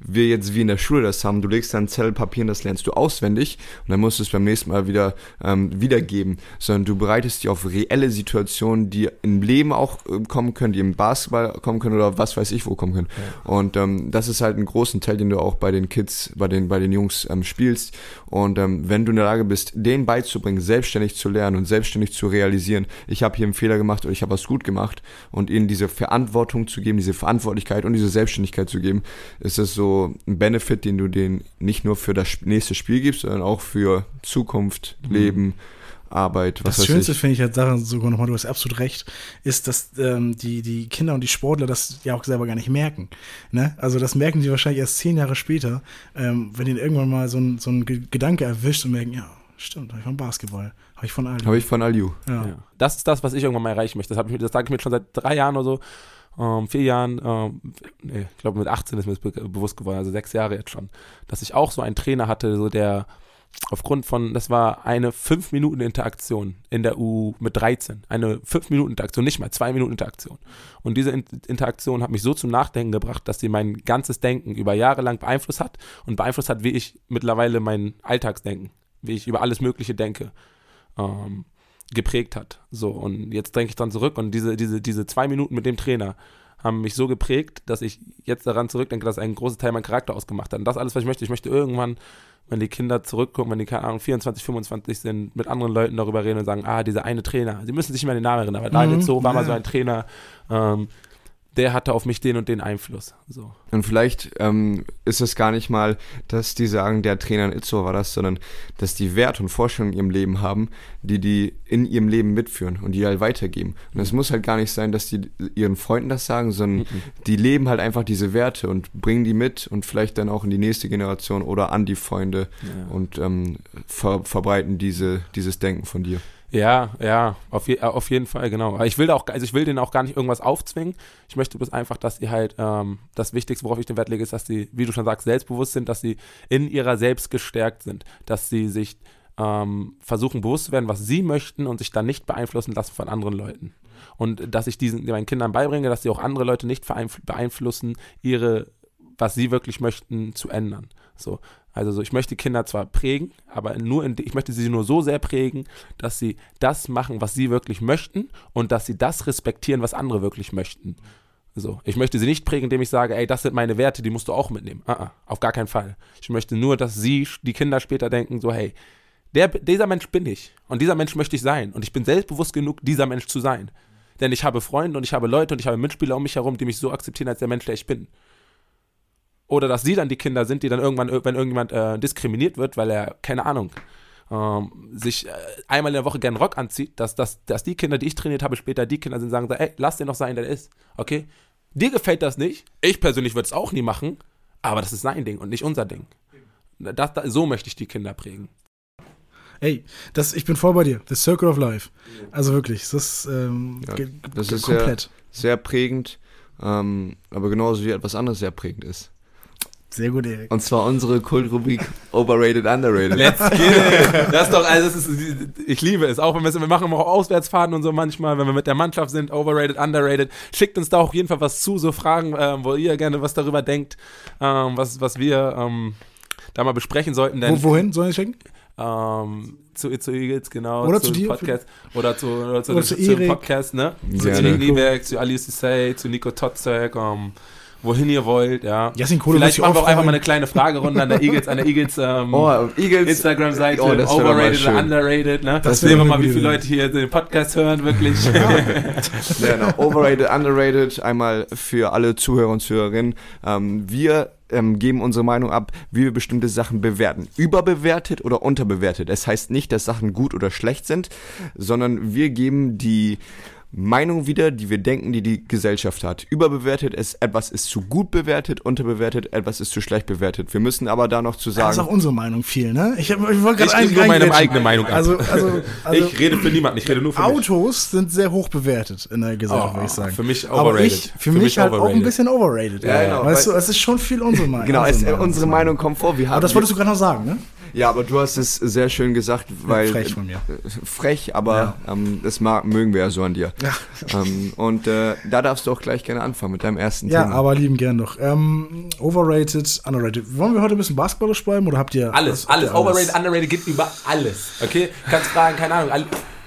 wir jetzt wie in der Schule das haben, du legst dann Zettel Papier und das lernst du auswendig und dann musst du es beim nächsten Mal wieder ähm, wiedergeben, sondern du bereitest die auf reelle Situationen, die im Leben auch äh, kommen können, die im Basketball kommen können oder was weiß ich wo kommen können. Ja. Und ähm, das ist halt ein großen Teil, den du auch bei den Kids, bei den, bei den Jungs ähm, spielst. Und ähm, wenn du in der Lage bist, denen beizubringen, selbstständig zu lernen und selbstständig zu realisieren, ich habe hier einen Fehler gemacht oder ich habe was gut gemacht und ihnen diese Verantwortung zu geben, diese Verantwortlichkeit und diese Selbstständigkeit zu geben, ist das so ein Benefit, den du denen nicht nur für das nächste Spiel gibst, sondern auch für Zukunft, mhm. Leben, Arbeit. Was das Schönste finde ich halt daran sogar nochmal, du hast absolut recht, ist, dass ähm, die, die Kinder und die Sportler das ja auch selber gar nicht merken. Ne? Also das merken die wahrscheinlich erst zehn Jahre später, ähm, wenn ihnen irgendwann mal so ein, so ein Gedanke erwischt und merken, ja, stimmt, habe ich von Basketball, habe ich von Aliu. Habe ich von Aliu. Ja. ja. Das ist das, was ich irgendwann mal erreichen möchte. Das, ich, das sage ich mir schon seit drei Jahren oder so. Ähm, vier Jahren, ähm, nee, ich glaube mit 18 ist mir das be bewusst geworden, also sechs Jahre jetzt schon, dass ich auch so einen Trainer hatte, so der aufgrund von, das war eine 5-Minuten-Interaktion in der U mit 13. Eine 5-Minuten-Interaktion, nicht mal 2-Minuten-Interaktion. Und diese Interaktion hat mich so zum Nachdenken gebracht, dass sie mein ganzes Denken über Jahre lang beeinflusst hat und beeinflusst hat, wie ich mittlerweile mein Alltagsdenken, wie ich über alles Mögliche denke, ähm, geprägt hat. So, und jetzt denke ich dann zurück und diese, diese, diese zwei Minuten mit dem Trainer haben mich so geprägt, dass ich jetzt daran zurückdenke, dass ein großer Teil meinen Charakter ausgemacht hat. Und das alles, was ich möchte, ich möchte irgendwann wenn die Kinder zurückgucken, wenn die, keine Ahnung, 24, 25 sind, mit anderen Leuten darüber reden und sagen, ah, dieser eine Trainer, sie müssen sich nicht mehr den Namen erinnern, aber mhm, David so war ja. mal so ein Trainer, ähm, der hatte auf mich den und den Einfluss. So. Und vielleicht ähm, ist es gar nicht mal, dass die sagen, der Trainer in Itzo war das, sondern dass die Werte und Vorstellungen in ihrem Leben haben, die die in ihrem Leben mitführen und die halt weitergeben. Und es muss halt gar nicht sein, dass die ihren Freunden das sagen, sondern mhm. die leben halt einfach diese Werte und bringen die mit und vielleicht dann auch in die nächste Generation oder an die Freunde ja. und ähm, ver verbreiten diese, dieses Denken von dir. Ja, ja, auf, je, auf jeden Fall, genau. Ich will auch, also ich will denen auch gar nicht irgendwas aufzwingen. Ich möchte bloß einfach, dass die halt, ähm, das Wichtigste, worauf ich den Wert lege, ist, dass die, wie du schon sagst, selbstbewusst sind, dass sie in ihrer Selbst gestärkt sind, dass sie sich ähm, versuchen bewusst zu werden, was sie möchten und sich dann nicht beeinflussen lassen von anderen Leuten. Und dass ich diesen meinen Kindern beibringe, dass sie auch andere Leute nicht beeinflussen, ihre, was sie wirklich möchten, zu ändern. So, also so, ich möchte Kinder zwar prägen, aber nur in, ich möchte sie nur so sehr prägen, dass sie das machen, was sie wirklich möchten und dass sie das respektieren, was andere wirklich möchten. So, ich möchte sie nicht prägen, indem ich sage, ey, das sind meine Werte, die musst du auch mitnehmen. Uh -uh, auf gar keinen Fall. Ich möchte nur, dass sie, die Kinder später denken, so, hey, der, dieser Mensch bin ich und dieser Mensch möchte ich sein und ich bin selbstbewusst genug, dieser Mensch zu sein. Denn ich habe Freunde und ich habe Leute und ich habe Mitspieler um mich herum, die mich so akzeptieren als der Mensch, der ich bin. Oder dass sie dann die Kinder sind, die dann irgendwann, wenn irgendjemand äh, diskriminiert wird, weil er, keine Ahnung, ähm, sich äh, einmal in der Woche gern Rock anzieht, dass, dass, dass die Kinder, die ich trainiert habe, später die Kinder sind, sagen, ey, lass den noch sein, der ist. Okay? Dir gefällt das nicht. Ich persönlich würde es auch nie machen, aber das ist sein Ding und nicht unser Ding. Das, das, so möchte ich die Kinder prägen. Ey, das, ich bin voll bei dir. The Circle of Life. Also wirklich, das, ähm, ja, das ist komplett. Sehr, sehr prägend ähm, aber genauso wie etwas anderes sehr prägend ist. Sehr gut, Erik. Und zwar unsere Kultrubrik Overrated, Underrated. Let's get it. Das ist doch, also das ist, ich liebe es. Auch wenn wir, wir machen auch Auswärtsfahrten und so manchmal, wenn wir mit der Mannschaft sind, overrated, underrated. Schickt uns da auch jeden Fall was zu, so Fragen, ähm, wo ihr gerne was darüber denkt, ähm, was, was wir ähm, da mal besprechen sollten. Denn, Wo, wohin sollen wir schicken? Ähm, zu, zu Eagles, genau. Oder zu, zu dir? Podcast. Oder zu, oder zu, oder zu, zu Podcast, ne? Zu Erik Liebeck, zu Ali Say, zu Nico Totzek, um, wohin ihr wollt, ja. Jasmin Kohle Vielleicht machen wir auch einfach mal eine kleine Fragerunde an der Eagles, an der Eagles, ähm, oh, Eagles Instagram-Seite, oh, overrated oder underrated, ne? Das, das sehen wir mal, wie viele Leute hier den Podcast hören, wirklich. [laughs] ja, genau. Overrated, underrated, einmal für alle Zuhörer und Zuhörerinnen. Ähm, wir ähm, geben unsere Meinung ab, wie wir bestimmte Sachen bewerten. Überbewertet oder unterbewertet. Es heißt nicht, dass Sachen gut oder schlecht sind, sondern wir geben die Meinung wieder, die wir denken, die die Gesellschaft hat. Überbewertet ist, etwas ist zu gut bewertet, unterbewertet, etwas ist zu schlecht bewertet. Wir müssen aber da noch zu sagen. Das ist auch unsere Meinung viel, ne? Ich, hab, ich wollte gerade nur meine eigene Meinung ab. Also, also, [laughs] also, ich rede für niemanden, ich rede nur für Autos mich. sind sehr hoch bewertet in der Gesellschaft, oh, würde ich sagen. Für mich overrated. Aber ich, für, für mich, mich halt overrated. auch ein bisschen overrated. Ja, genau. Weißt du, es ist schon viel unsere Meinung. Genau, es, unsere Meinung kommt vor. Wir haben aber das wolltest du gerade noch sagen, ne? Ja, aber du hast es sehr schön gesagt, weil. Frech von mir. Frech, aber ja. ähm, das mag, mögen wir ja so an dir. Ja. Ähm, und äh, da darfst du auch gleich gerne anfangen mit deinem ersten ja, Thema. Ja, aber lieben gern doch. Ähm, overrated, underrated. Wollen wir heute ein bisschen Basketball bleiben oder habt ihr. Alles, alles. alles? Overrated, underrated geht über alles. Okay? Kannst fragen, keine Ahnung.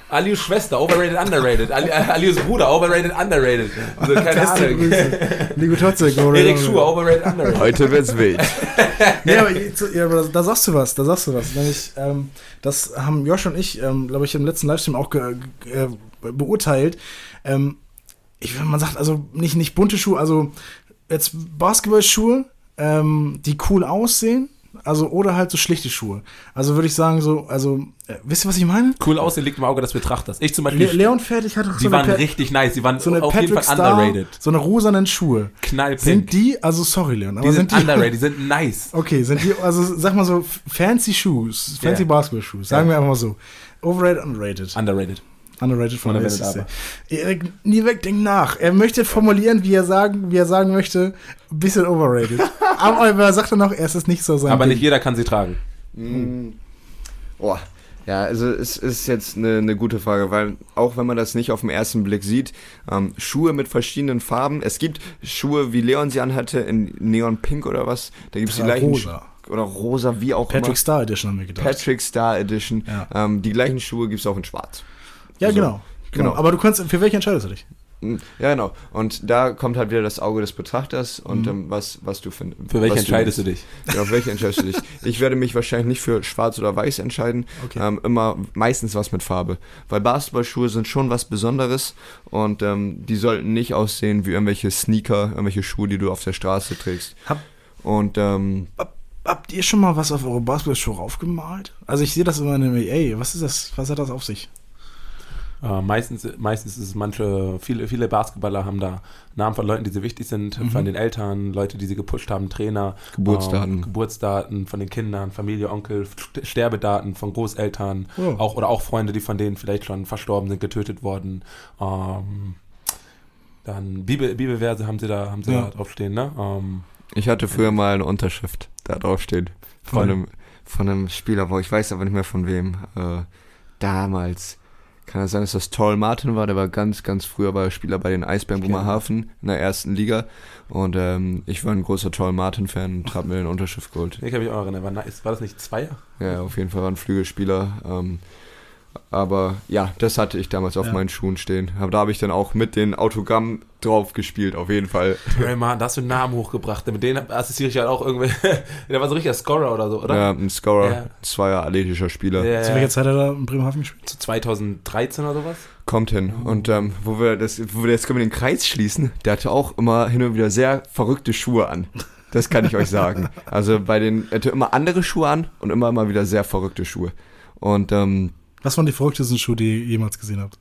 Alius Schwester, overrated, underrated. Ali, Alius Bruder, overrated, underrated. Also, keine Ahnung. Nico Totzek, overrated. Erik Schuhe, overrated, underrated. Heute wird's wild. [laughs] nee, aber, ja, aber da sagst du was, da sagst du was. Nämlich, ähm, das haben Josh und ich, ähm, glaube ich, im letzten Livestream auch äh, beurteilt. Ähm, ich, man sagt also nicht, nicht bunte Schuhe, also jetzt Basketballschuhe, ähm, die cool aussehen, also, oder halt so schlichte Schuhe. Also würde ich sagen, so, also, äh, wisst ihr, was ich meine? Cool aussehen liegt im Auge des Betrachters. Ich zum Beispiel. Le Leon Fertig hatte Die so waren richtig nice, die waren so auf Patrick jeden Fall Star, underrated. So eine rosanen Schuhe. Knallpink. Sind die, also sorry, Leon, aber die sind, sind die, underrated, die sind [laughs] nice. Okay, sind die, also sag mal so, fancy Shoes, fancy yeah. Basketball-Shoes, sagen yeah. wir einfach mal so. Overrated, underrated. Underrated. Underrated von der Erik Niebeck denkt nach. Er möchte formulieren, wie er sagen, wie er sagen möchte, ein bisschen overrated. [laughs] Aber er sagt dann noch, er ist es nicht so sein. Aber Ding. nicht jeder kann sie tragen. Oh. Ja, also es ist jetzt eine, eine, gute Frage, weil auch wenn man das nicht auf den ersten Blick sieht, ähm, Schuhe mit verschiedenen Farben. Es gibt Schuhe, wie Leon sie anhatte, in Neon Pink oder was. Da gibt es die gleichen. Rosa. Oder rosa, wie auch Patrick immer. Patrick Star Edition haben wir gedacht. Patrick Star Edition. Ja. Ähm, die gleichen Schuhe gibt es auch in Schwarz. Ja, so. genau, genau. Aber du kannst, für welche entscheidest du dich? Hm, ja, genau. Und da kommt halt wieder das Auge des Betrachters und mhm. ähm, was, was du findest. Für welche entscheidest du, du dich? Ja, auf welche entscheidest du dich? [laughs] Ich werde mich wahrscheinlich nicht für schwarz oder weiß entscheiden. Okay. Ähm, immer meistens was mit Farbe. Weil Basketballschuhe sind schon was Besonderes und ähm, die sollten nicht aussehen wie irgendwelche Sneaker, irgendwelche Schuhe, die du auf der Straße trägst. Hab, und ähm, hab, habt ihr schon mal was auf eure Basketballschuhe raufgemalt? Also ich sehe das immer in der NBA. Was ist das? Was hat das auf sich? Äh, meistens, meistens ist es manche, viele, viele Basketballer haben da Namen von Leuten, die sie wichtig sind, mhm. von den Eltern, Leute, die sie gepusht haben, Trainer, Geburtsdaten, ähm, Geburtsdaten von den Kindern, Familie, Onkel, Sterbedaten von Großeltern, oh. auch oder auch Freunde, die von denen vielleicht schon verstorben sind, getötet worden. Ähm, dann Bibel, Bibelverse haben sie da, haben sie ja. da draufstehen, ne? Ähm, ich hatte früher mal eine Unterschrift da draufstehen von einem, von einem Spieler, wo ich weiß aber nicht mehr von wem. Äh, damals kann es sein, dass das Toll Martin war, der war ganz, ganz früher war Spieler bei den Eisbären Bremerhaven in der ersten Liga. Und ähm, ich war ein großer Toll Martin-Fan und habe mir eine Unterschrift geholt. Ich kann mich auch erinnern, war, war das nicht Zweier? Ja, auf jeden Fall war ein Flügelspieler. Ähm, aber ja, das hatte ich damals auf ja. meinen Schuhen stehen. Aber da habe ich dann auch mit den Autogrammen drauf gespielt, auf jeden Fall. [laughs] Hey Mann, da hast du einen Namen hochgebracht. Mit denen assoziiere ich halt auch irgendwie. [laughs] der war so richtiger Scorer oder so, oder? Ja, ein Scorer, ja. zweier athletischer Spieler. Ja, Zu welcher Zeit hat er in Bremerhaven gespielt? Zu 2013 oder sowas? Kommt hin. Und ähm, wo wir das, wo wir jetzt können wir den Kreis schließen, der hatte auch immer hin und wieder sehr verrückte Schuhe an. Das kann ich euch sagen. [laughs] Also bei den, er hatte immer andere Schuhe an und immer mal wieder sehr verrückte Schuhe. Und ähm, was waren die verrücktesten Schuhe, die ihr jemals gesehen habt?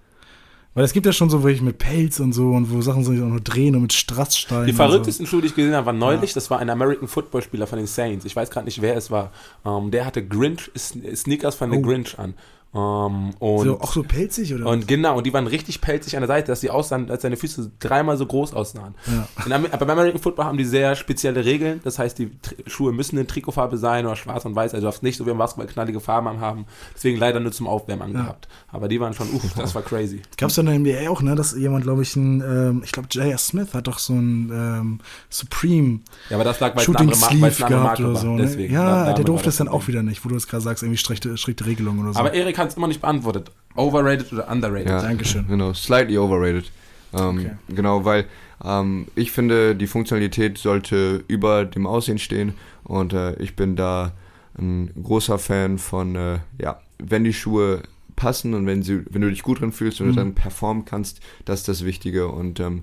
Weil es gibt ja schon so welche mit Pelz und so und wo Sachen sich auch nur drehen und mit Strasssteinen. Die verrücktesten so. Schuhe, die ich gesehen habe, waren neulich. Ja. Das war ein American Football Spieler von den Saints. Ich weiß gerade nicht, wer es war. Ähm, der hatte Grinch Sneakers von oh. The Grinch an. Ähm, und, so, auch so pelzig, oder? Und genau, und die waren richtig pelzig an der Seite, dass die aussahen, als seine Füße dreimal so groß aussahen. Ja. In, aber beim American Football haben die sehr spezielle Regeln. Das heißt, die Schuhe müssen in Trikotfarbe sein oder schwarz und weiß. Also du darfst nicht so wie im Basketball knallige Farben haben. Deswegen leider nur zum Aufwärmen angehabt. Ja. Aber die waren schon, uff, das war crazy. Gab es dann in der NBA auch, ne, dass jemand, glaube ich, ein, ähm, ich glaube, J.R. Smith hat doch so ein ähm, Supreme ja, aber das lag, weil Shooting es eine andere, Sleeve gehabt oder so. Ne? Deswegen, ja, der durfte es dann auch wieder nicht, wo du es gerade sagst, irgendwie strikte, strikte Regelungen oder so. Aber Erik hat es immer nicht beantwortet. Overrated oder underrated? Ja, Dankeschön. Genau, slightly overrated. Ähm, okay. Genau, weil ähm, ich finde, die Funktionalität sollte über dem Aussehen stehen und äh, ich bin da ein großer Fan von, äh, ja, wenn die Schuhe passen und wenn, sie, wenn du dich gut drin fühlst und mhm. du dann performen kannst, das ist das Wichtige und ähm,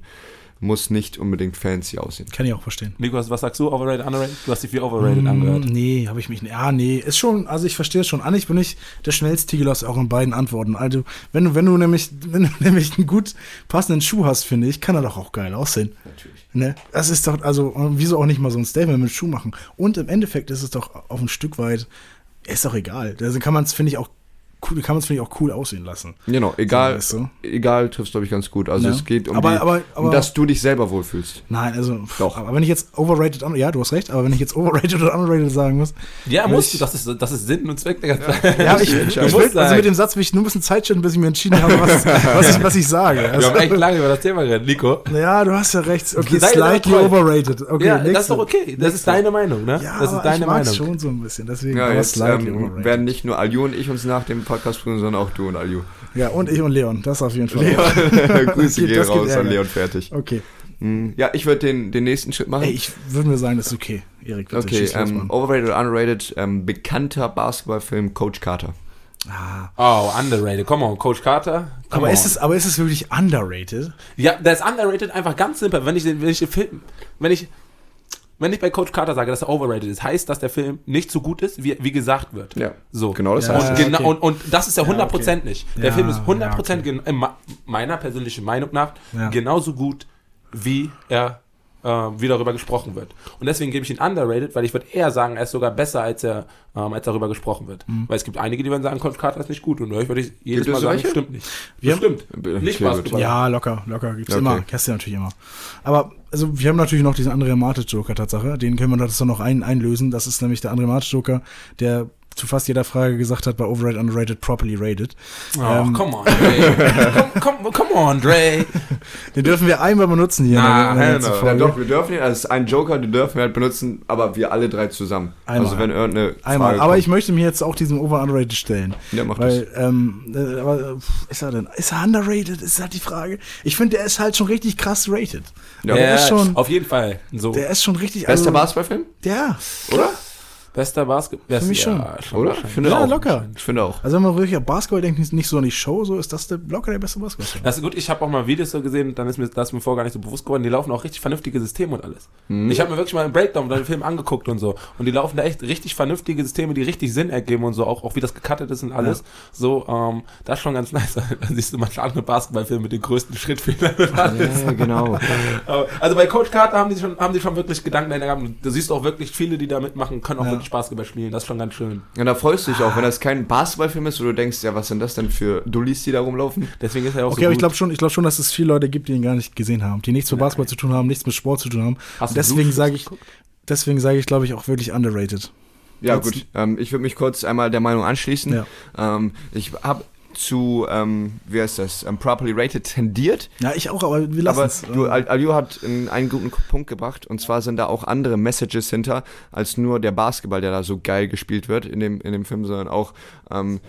muss nicht unbedingt fancy aussehen. Kann ich auch verstehen. Nikos, was sagst du? Overrated, underrated? Du hast dich wie overrated mm, angehört. Nee, habe ich mich nicht. Ja, nee, ist schon, also ich verstehe es schon. Eigentlich bin ich der schnellste Tigelos auch in beiden Antworten. Also, wenn du, wenn du nämlich, [laughs] wenn du nämlich einen gut passenden Schuh hast, finde ich, kann er doch auch geil aussehen. Natürlich. Ne? Das ist doch, also, wieso auch nicht mal so ein Statement mit Schuh machen? Und im Endeffekt ist es doch auf ein Stück weit, ist doch egal. Also kann man es, finde ich, auch cool, kann man es, finde ich, auch cool aussehen lassen. Genau, egal, so, weißt du? egal trifft glaube ich, ganz gut. Also ja. es geht um, aber, die, aber, aber, um, dass du dich selber wohlfühlst. Nein, also, Doch. aber wenn ich jetzt overrated, ja, du hast recht, aber wenn ich jetzt overrated oder underrated sagen muss. Ja, musst du, das ist, das ist Sinn und Zweck der ganzen Ja, ja ich, [laughs] ich, ich will, also mit dem Satz will ich nur ein bisschen Zeit stellen, bis ich mir entschieden habe, was, was, ich, was ich sage. Also, Wir haben echt lange über das Thema geredet, Nico. Ja, du hast ja recht. Okay, slightly overrated. Okay, ja, das ist doch okay. Das ist deine Meinung, ne? Ja, das ist deine ich Meinung. schon so ein bisschen, deswegen ja, jetzt, ähm, werden nicht nur Alju und ich uns nach dem Podcast prüfen, sondern auch du und Alju. Ja, und ich und Leon, das auf jeden Fall. Leon, [laughs] Grüße gehen raus an Leon fertig. Okay. Hm, ja, ich würde den, den nächsten Schritt machen. Ey, ich würde mir sagen, das ist okay, Erik. Okay, ähm, overrated oder underrated, ähm, bekannter Basketballfilm Coach Carter. Ah. Oh, underrated. Come on, Coach Carter. aber, ist es, aber ist es wirklich underrated? Ja, der ist underrated einfach ganz simpel. Wenn ich den, wenn ich den Film, wenn ich wenn ich bei Coach Carter sage, dass er overrated ist, heißt, dass der Film nicht so gut ist, wie, wie gesagt wird. Ja. So. Genau das ja, heißt. Und, genau, okay. und, und das ist ja 100% ja, okay. nicht. Der ja, Film ist 100% okay. meiner persönlichen Meinung nach genauso gut, wie er äh, wie darüber gesprochen wird. Und deswegen gebe ich ihn underrated, weil ich würde eher sagen, er ist sogar besser, als er ähm, als darüber gesprochen wird. Mhm. Weil es gibt einige, die werden sagen, Coach Carter ist nicht gut. Und euch würde ich jedes gibt Mal sagen, stimmt nicht. Wir stimmt. Nicht Basketball. Ja, locker, locker. Gibt's okay. immer. Kennst du natürlich immer. Aber also wir haben natürlich noch diesen Andrea Matic Joker Tatsache. Den können wir das dann noch ein, einlösen. Das ist nämlich der Andrea Matic Joker, der zu fast jeder Frage gesagt hat, bei Overrated, Underrated, Properly Rated. Oh, ähm, come on, Dre. come, come, come, on, Dre. [laughs] Den dürfen wir einmal benutzen hier. Na, in der, in der ja, doch, wir dürfen ihn als einen Joker, den dürfen wir halt benutzen, aber wir alle drei zusammen. Einmal. Also wenn irgendeine Einmal. Frage aber kommt. ich möchte mir jetzt auch diesem Over Underrated stellen. Ja, mach weil, das. Ähm, äh, aber ist er denn, ist er underrated? Ist halt die Frage. Ich finde, der ist halt schon richtig krass rated. Ja, der ist schon, auf jeden Fall. So. Der ist schon richtig. Bester also, Basketballfilm? Ja. Oder? Bester Basketball. Für mich schon. Ja, schon. Oder? Ich finde ja, auch. locker. Ich finde auch. Also wenn man wirklich an Basketball denkt, nicht so an die Show, so ist das der, locker der beste Basketball. Das ist gut, ich habe auch mal Videos so gesehen, dann ist mir das mir vorher gar nicht so bewusst geworden, die laufen auch richtig vernünftige Systeme und alles. Mhm. Ich habe mir wirklich mal einen Breakdown oder den Film angeguckt und so. Und die laufen da echt richtig vernünftige Systeme, die richtig Sinn ergeben und so, auch, auch wie das gecuttet ist und alles. Ja. So, ähm, das ist schon ganz [laughs] nice. Dann siehst du manche andere Basketballfilme mit den größten Schrittfehlern und alles. Ja, genau. [laughs] also bei Coach Carter haben die schon, haben die schon wirklich Gedanken gehabt. Du siehst auch wirklich viele, die da mitmachen, können auch ja. wirklich Basketball spielen. Das ist schon ganz schön. Ja, da freust du dich auch, wenn das kein Basketballfilm ist, wo du denkst, ja, was sind das denn für Dullis, die da rumlaufen? Deswegen ist er auch okay, so aber ich glaube schon, ich schon, dass es viele Leute gibt, die ihn gar nicht gesehen haben, die nichts mit Basketball zu tun haben, nichts mit Sport zu tun haben. Hast Und deswegen sage ich, deswegen sage ich, glaube ich, auch wirklich underrated. Ja, gut. Ähm, ich würde mich kurz einmal der Meinung anschließen. Ja. Ähm, ich habe zu, ähm, wie heißt das, um, ähm, properly rated tendiert. Ja, ich auch, aber wir lassen es. Du, Aliu hat einen guten Punkt gebracht und zwar sind da auch andere Messages hinter, als nur der Basketball, der da so geil gespielt wird in dem, in dem Film, sondern auch ähm,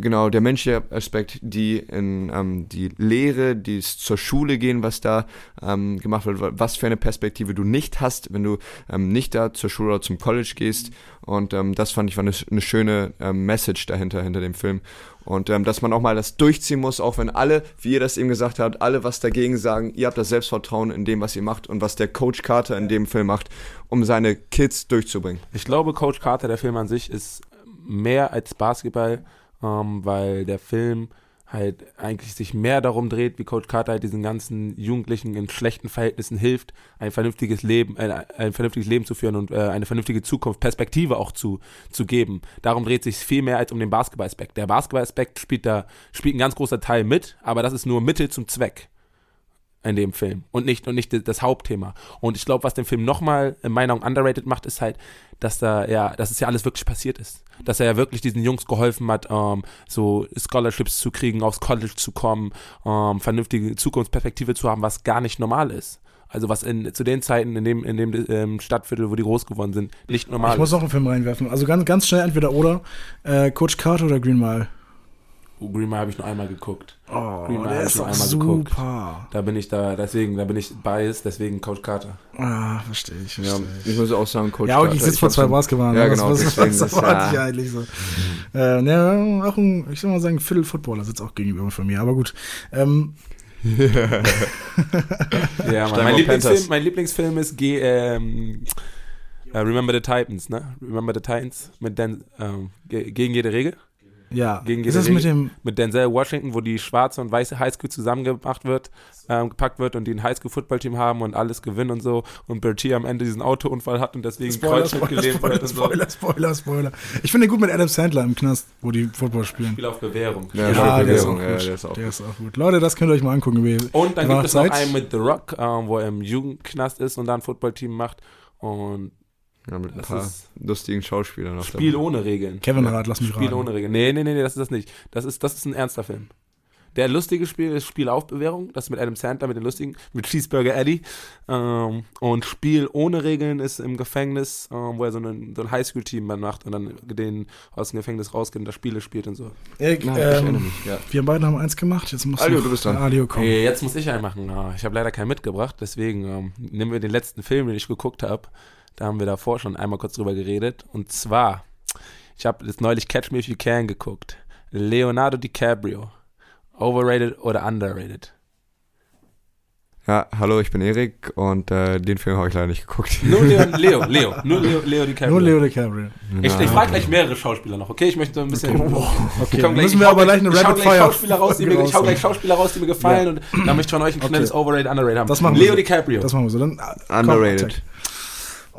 genau der menschliche Aspekt, die in ähm, die Lehre, die zur Schule gehen, was da ähm, gemacht wird, was für eine Perspektive du nicht hast, wenn du ähm, nicht da zur Schule oder zum College gehst. Und ähm, das fand ich war eine, eine schöne ähm, Message dahinter, hinter dem Film. Und ähm, dass man auch mal das durchziehen muss, auch wenn alle, wie ihr das eben gesagt habt, alle was dagegen sagen, ihr habt das Selbstvertrauen in dem, was ihr macht und was der Coach Carter in dem Film macht, um seine Kids durchzubringen. Ich glaube, Coach Carter, der Film an sich, ist mehr als Basketball, ähm, weil der Film halt eigentlich sich mehr darum dreht, wie Coach Carter halt diesen ganzen Jugendlichen in schlechten Verhältnissen hilft, ein vernünftiges Leben, äh, ein vernünftiges Leben zu führen und äh, eine vernünftige Zukunft, Perspektive auch zu, zu geben. Darum dreht sich viel mehr als um den Basketball-Aspekt. Der Basketball-Aspekt spielt da, spielt ein ganz großer Teil mit, aber das ist nur Mittel zum Zweck in dem Film und nicht und nicht das Hauptthema. Und ich glaube, was den Film nochmal in meiner Meinung underrated macht, ist halt, dass da ja, dass es ja alles wirklich passiert ist. Dass er ja wirklich diesen Jungs geholfen hat, ähm, so Scholarships zu kriegen, aufs College zu kommen, ähm, vernünftige Zukunftsperspektive zu haben, was gar nicht normal ist. Also was in, zu den Zeiten in dem, in dem ähm, Stadtviertel, wo die groß geworden sind, nicht normal Ich muss noch einen Film reinwerfen. Also ganz, ganz schnell entweder oder. Äh, Coach Carter oder Green Mile. Oh, Green Mile habe ich nur einmal geguckt. Oh, Green Mile der ist ich nur doch einmal super. geguckt. Da bin ich da, deswegen, da bin ich biased, deswegen Coach Carter. Ah, verstehe ich, Ja, verstehe ich. ich muss auch sagen, Coach Ja, okay, Carter, ich sitze vor zwei schon- Basketballern. Ja, was- genau, Was, deswegen was ist erwarte ja- ich eigentlich so? Äh, ne, auch ein, ich soll mal sagen, Viertel-Footballer sitzt auch gegenüber von mir, aber gut. Ähm, [laughs] Ja, mein, Lieblingsfilm, mein Lieblingsfilm ist G, ähm, äh, Remember the Titans, ne? Remember the Titans mit Den, ähm, ge gegen jede Regel. Ja, Gegen ist das mit dem, Mit Denzel Washington, wo die schwarze und weiße Highschool zusammengemacht wird, ähm, gepackt wird und die ein Highschool-Football-Team haben und alles gewinnen und so. Und Bertie am Ende diesen Autounfall hat und deswegen Spoiler, Kreuzschnitt Spoiler, gelebt Spoiler, wird und so. Spoiler, Spoiler, Spoiler. Ich finde gut mit Adam Sandler im Knast, wo die Football spielen. Spiel auf Bewährung. Ja, ja, der ist auch Bewährung, gut. ja, der ist auch der ist auch gut. Leute, das könnt ihr euch mal angucken. Wie, Und dann gibt es noch einen mit The Rock, ähm, wo er im Jugendknast ist und da ein Footballteam macht. Und Ja, mit ein Das paar ist- lustigen Schauspielern noch. Spiel ohne Regeln. Kevin Rat, lass mich Spiel raten. ohne Regeln. Nee, nee, nee, nee, das ist das nicht. Das ist, das ist ein ernster Film. Der lustige Spiel ist Spiel auf Bewährung, das ist mit Adam Sandler, mit den lustigen, mit Cheeseburger Eddie. Ähm, und Spiel ohne Regeln ist im Gefängnis, ähm, wo er so, einen, so ein Highschool-Team dann macht und dann den aus dem Gefängnis rausgeht und da Spiele spielt und so. Erik, Nein, ich erinnere ähm, mich, ja. wir beiden haben eins gemacht, jetzt muss Alio, du bist dran. Alio kommen. Hey, jetzt muss ich einen machen. Ah, Ich habe leider keinen mitgebracht, deswegen ähm, nehmen wir den letzten Film, den ich geguckt habe. Da haben wir davor schon einmal kurz drüber geredet. Und zwar, ich habe jetzt neulich Catch Me If You Can geguckt. Leonardo DiCaprio. Overrated oder underrated? Ja, hallo, ich bin Erik und äh, den Film habe ich leider nicht geguckt. Nur Leo, [laughs] Leo, Leo, nur Leo, Leo DiCaprio. Nur Leo DiCaprio. Ich, Ja. ich frage gleich mehrere Schauspieler noch, okay? Ich möchte so ein bisschen. Okay, Komm, gleich- müssen ich wir hau aber gleich, gleich eine Rapid Fire Schauspieler raus, die mir, ich hau gleich Schauspieler raus, die mir gefallen und dann möchte ich von euch ein schnelles Overrated, Underrated haben. Das machen wir Leo so. DiCaprio. Das machen wir so. Dann, komm, Underrated. zack.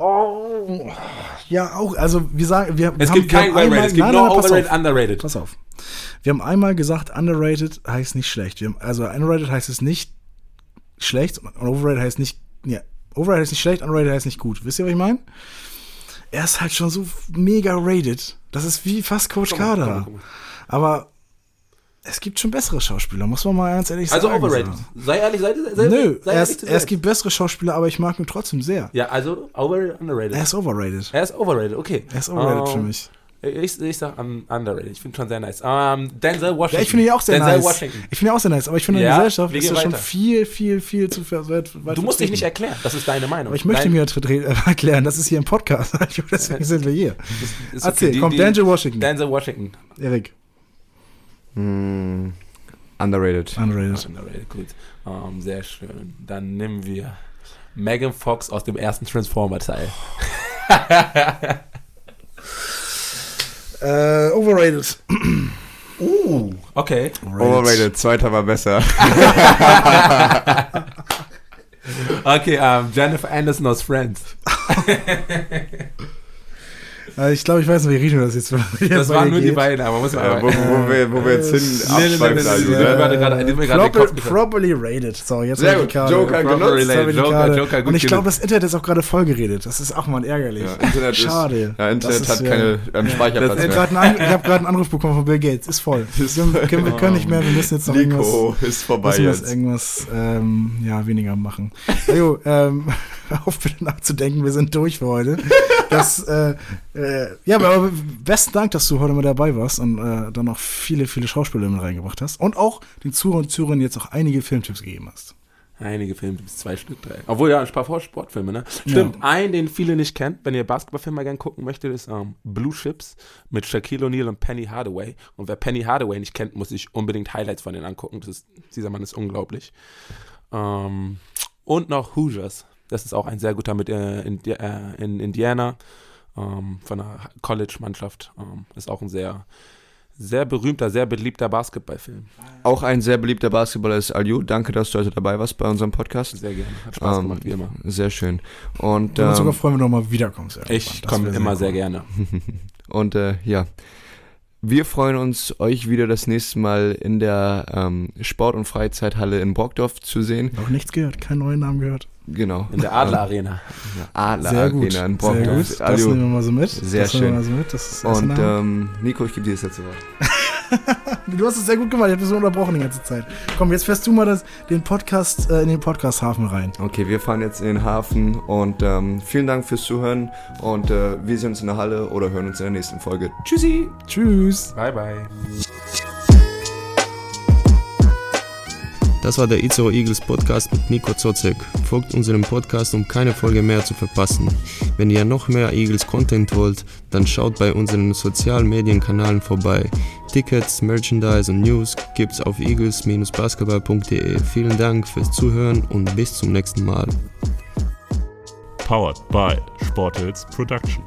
Oh, ja, auch. Also, wir sagen, wir es haben, gibt kein Overrated, es gibt nein, pass Overrated. Underrated. Pass auf. Wir haben einmal gesagt, underrated heißt nicht schlecht. Haben, also underrated heißt es nicht schlecht und overrated heißt nicht, ja, overrated heißt nicht schlecht, underrated heißt nicht gut. Wisst ihr, was ich meine? Er ist halt schon so mega rated. Das ist wie fast Coach mal. Aber es gibt schon bessere Schauspieler, muss man mal ganz ehrlich Also sagen. overrated. so. Sei ehrlich, sei, sei, Nö, sei er ist, es gibt bessere Schauspieler, aber ich mag ihn trotzdem sehr. Ja, also overrated, underrated. Er ist overrated. Er ist overrated, okay. Er ist overrated Ähm, für mich. Ich, ich sag um, underrated. Ich finde schon sehr nice. Ähm, Denzel Washington. Ja, ich finde ihn auch sehr Denzel nice. Washington. Ich finde ihn auch sehr nice, aber ich finde in Ja, der Gesellschaft wir ist er schon viel, viel, viel zu weit, weit Du musst dich nicht erklären. Das ist deine Meinung. Aber ich möchte Dein- mir vertre- erklären, das ist hier ein Podcast. [laughs] Deswegen sind wir hier. ist- ist Erzähl, okay. Die- komm, die- Denzel Washington. Denzel Washington. Erik, Hm, underrated. underrated. Underrated, gut. Ähm, sehr schön. Dann nehmen wir Megan Fox aus dem ersten Transformer-Teil. [laughs] Äh, overrated. Uh, okay. Overrated, zweiter war besser. [laughs] Okay, ähm, Jennifer Anderson aus Friends. [laughs] Äh, ich glaube, ich weiß nicht, wie Rino das jetzt Das waren nur die beiden, aber muss man Ja, wo, wo, wir, wo wir jetzt hin nee, nee, abschweifen. nee, also, gefallen. properly rated. So, jetzt Sehr habe ich gut. Joker genutzt. Habe Joker. Joker, gut Und ich glaube, das Internet ist auch gerade voll geredet. Das ist auch mal ärgerlich. Ja, Internet Schade. Ist, ja, Internet hat ja- keine ähm, Ich Speicherplatz habe mehr. gerade einen, An- ich hab gerade einen Anruf bekommen von Bill Gates. Ist voll. [laughs] Wir, können, wir können nicht mehr. Wir müssen jetzt noch irgendwas, Nico ist vorbei müssen wir jetzt irgendwas ähm, ja, weniger machen. Also, ähm, [laughs] auf bitte nachzudenken. Wir sind durch für heute. Das, äh, äh, ja, aber besten Dank, dass du heute mal dabei warst und äh, dann noch viele, viele Schauspieler mit reingebracht hast. Und auch den Zuhörern und Zuhörern jetzt auch einige Filmtipps gegeben hast. Einige Filme, bis zwei Stück, drei. Obwohl ja, ein paar Sportfilme, ne? Stimmt, ein, den viele nicht kennen, wenn ihr Basketballfilme mal gerne gucken möchtet, ist ähm, Blue Chips mit Shaquille O'Neal und Penny Hardaway. Und wer Penny Hardaway nicht kennt, muss sich unbedingt Highlights von denen angucken. Ist, dieser Mann ist unglaublich. Ähm, und noch Hoosiers. Das ist auch ein sehr guter mit äh, in, äh, in Indiana ähm, von einer College-Mannschaft. Ähm, ist auch ein sehr, sehr berühmter, sehr beliebter Basketballfilm. Auch ein sehr beliebter Basketballer ist Aliu. Danke, dass du heute dabei warst bei unserem Podcast. Sehr gerne. Hat Spaß Ähm, gemacht, wie immer. Sehr schön. Und, Wir würden uns sogar ähm, freuen, wenn du nochmal wiederkommst. irgendwann. Ich komme immer cool. sehr gerne. [laughs] und äh, ja, wir freuen uns, euch wieder das nächste Mal in der ähm, Sport- und Freizeithalle in Brockdorf zu sehen. Noch nichts gehört, keinen neuen Namen gehört. Genau. In der Adler Arena. Adler Sehr gut. Arena in Sehr Brockdorf. gut. Das Aliu. nehmen wir mal so mit. Sehr das nehmen wir schön. mal so mit. Das ist Und Name. ähm, Nico, ich gebe dir das letzte Wort. [laughs] Du hast es sehr gut gemacht. Ich habe so unterbrochen die ganze Zeit. Komm, jetzt fährst du mal das, den Podcast äh, in den Podcast-Hafen rein. Okay, wir fahren jetzt in den Hafen und ähm, vielen Dank fürs Zuhören und äh, wir sehen uns in der Halle oder hören uns in der nächsten Folge. Tschüssi! Tschüss. Bye, bye. Das war der Itzo Eagles Podcast mit Nico Zozek. Folgt unserem Podcast, um keine Folge mehr zu verpassen. Wenn ihr noch mehr Eagles Content wollt, dann schaut bei unseren sozialen Medienkanälen vorbei. Tickets, Merchandise und News gibt's auf eagles-basketball.de. Vielen Dank fürs Zuhören und bis zum nächsten Mal. Powered by Sportels Production.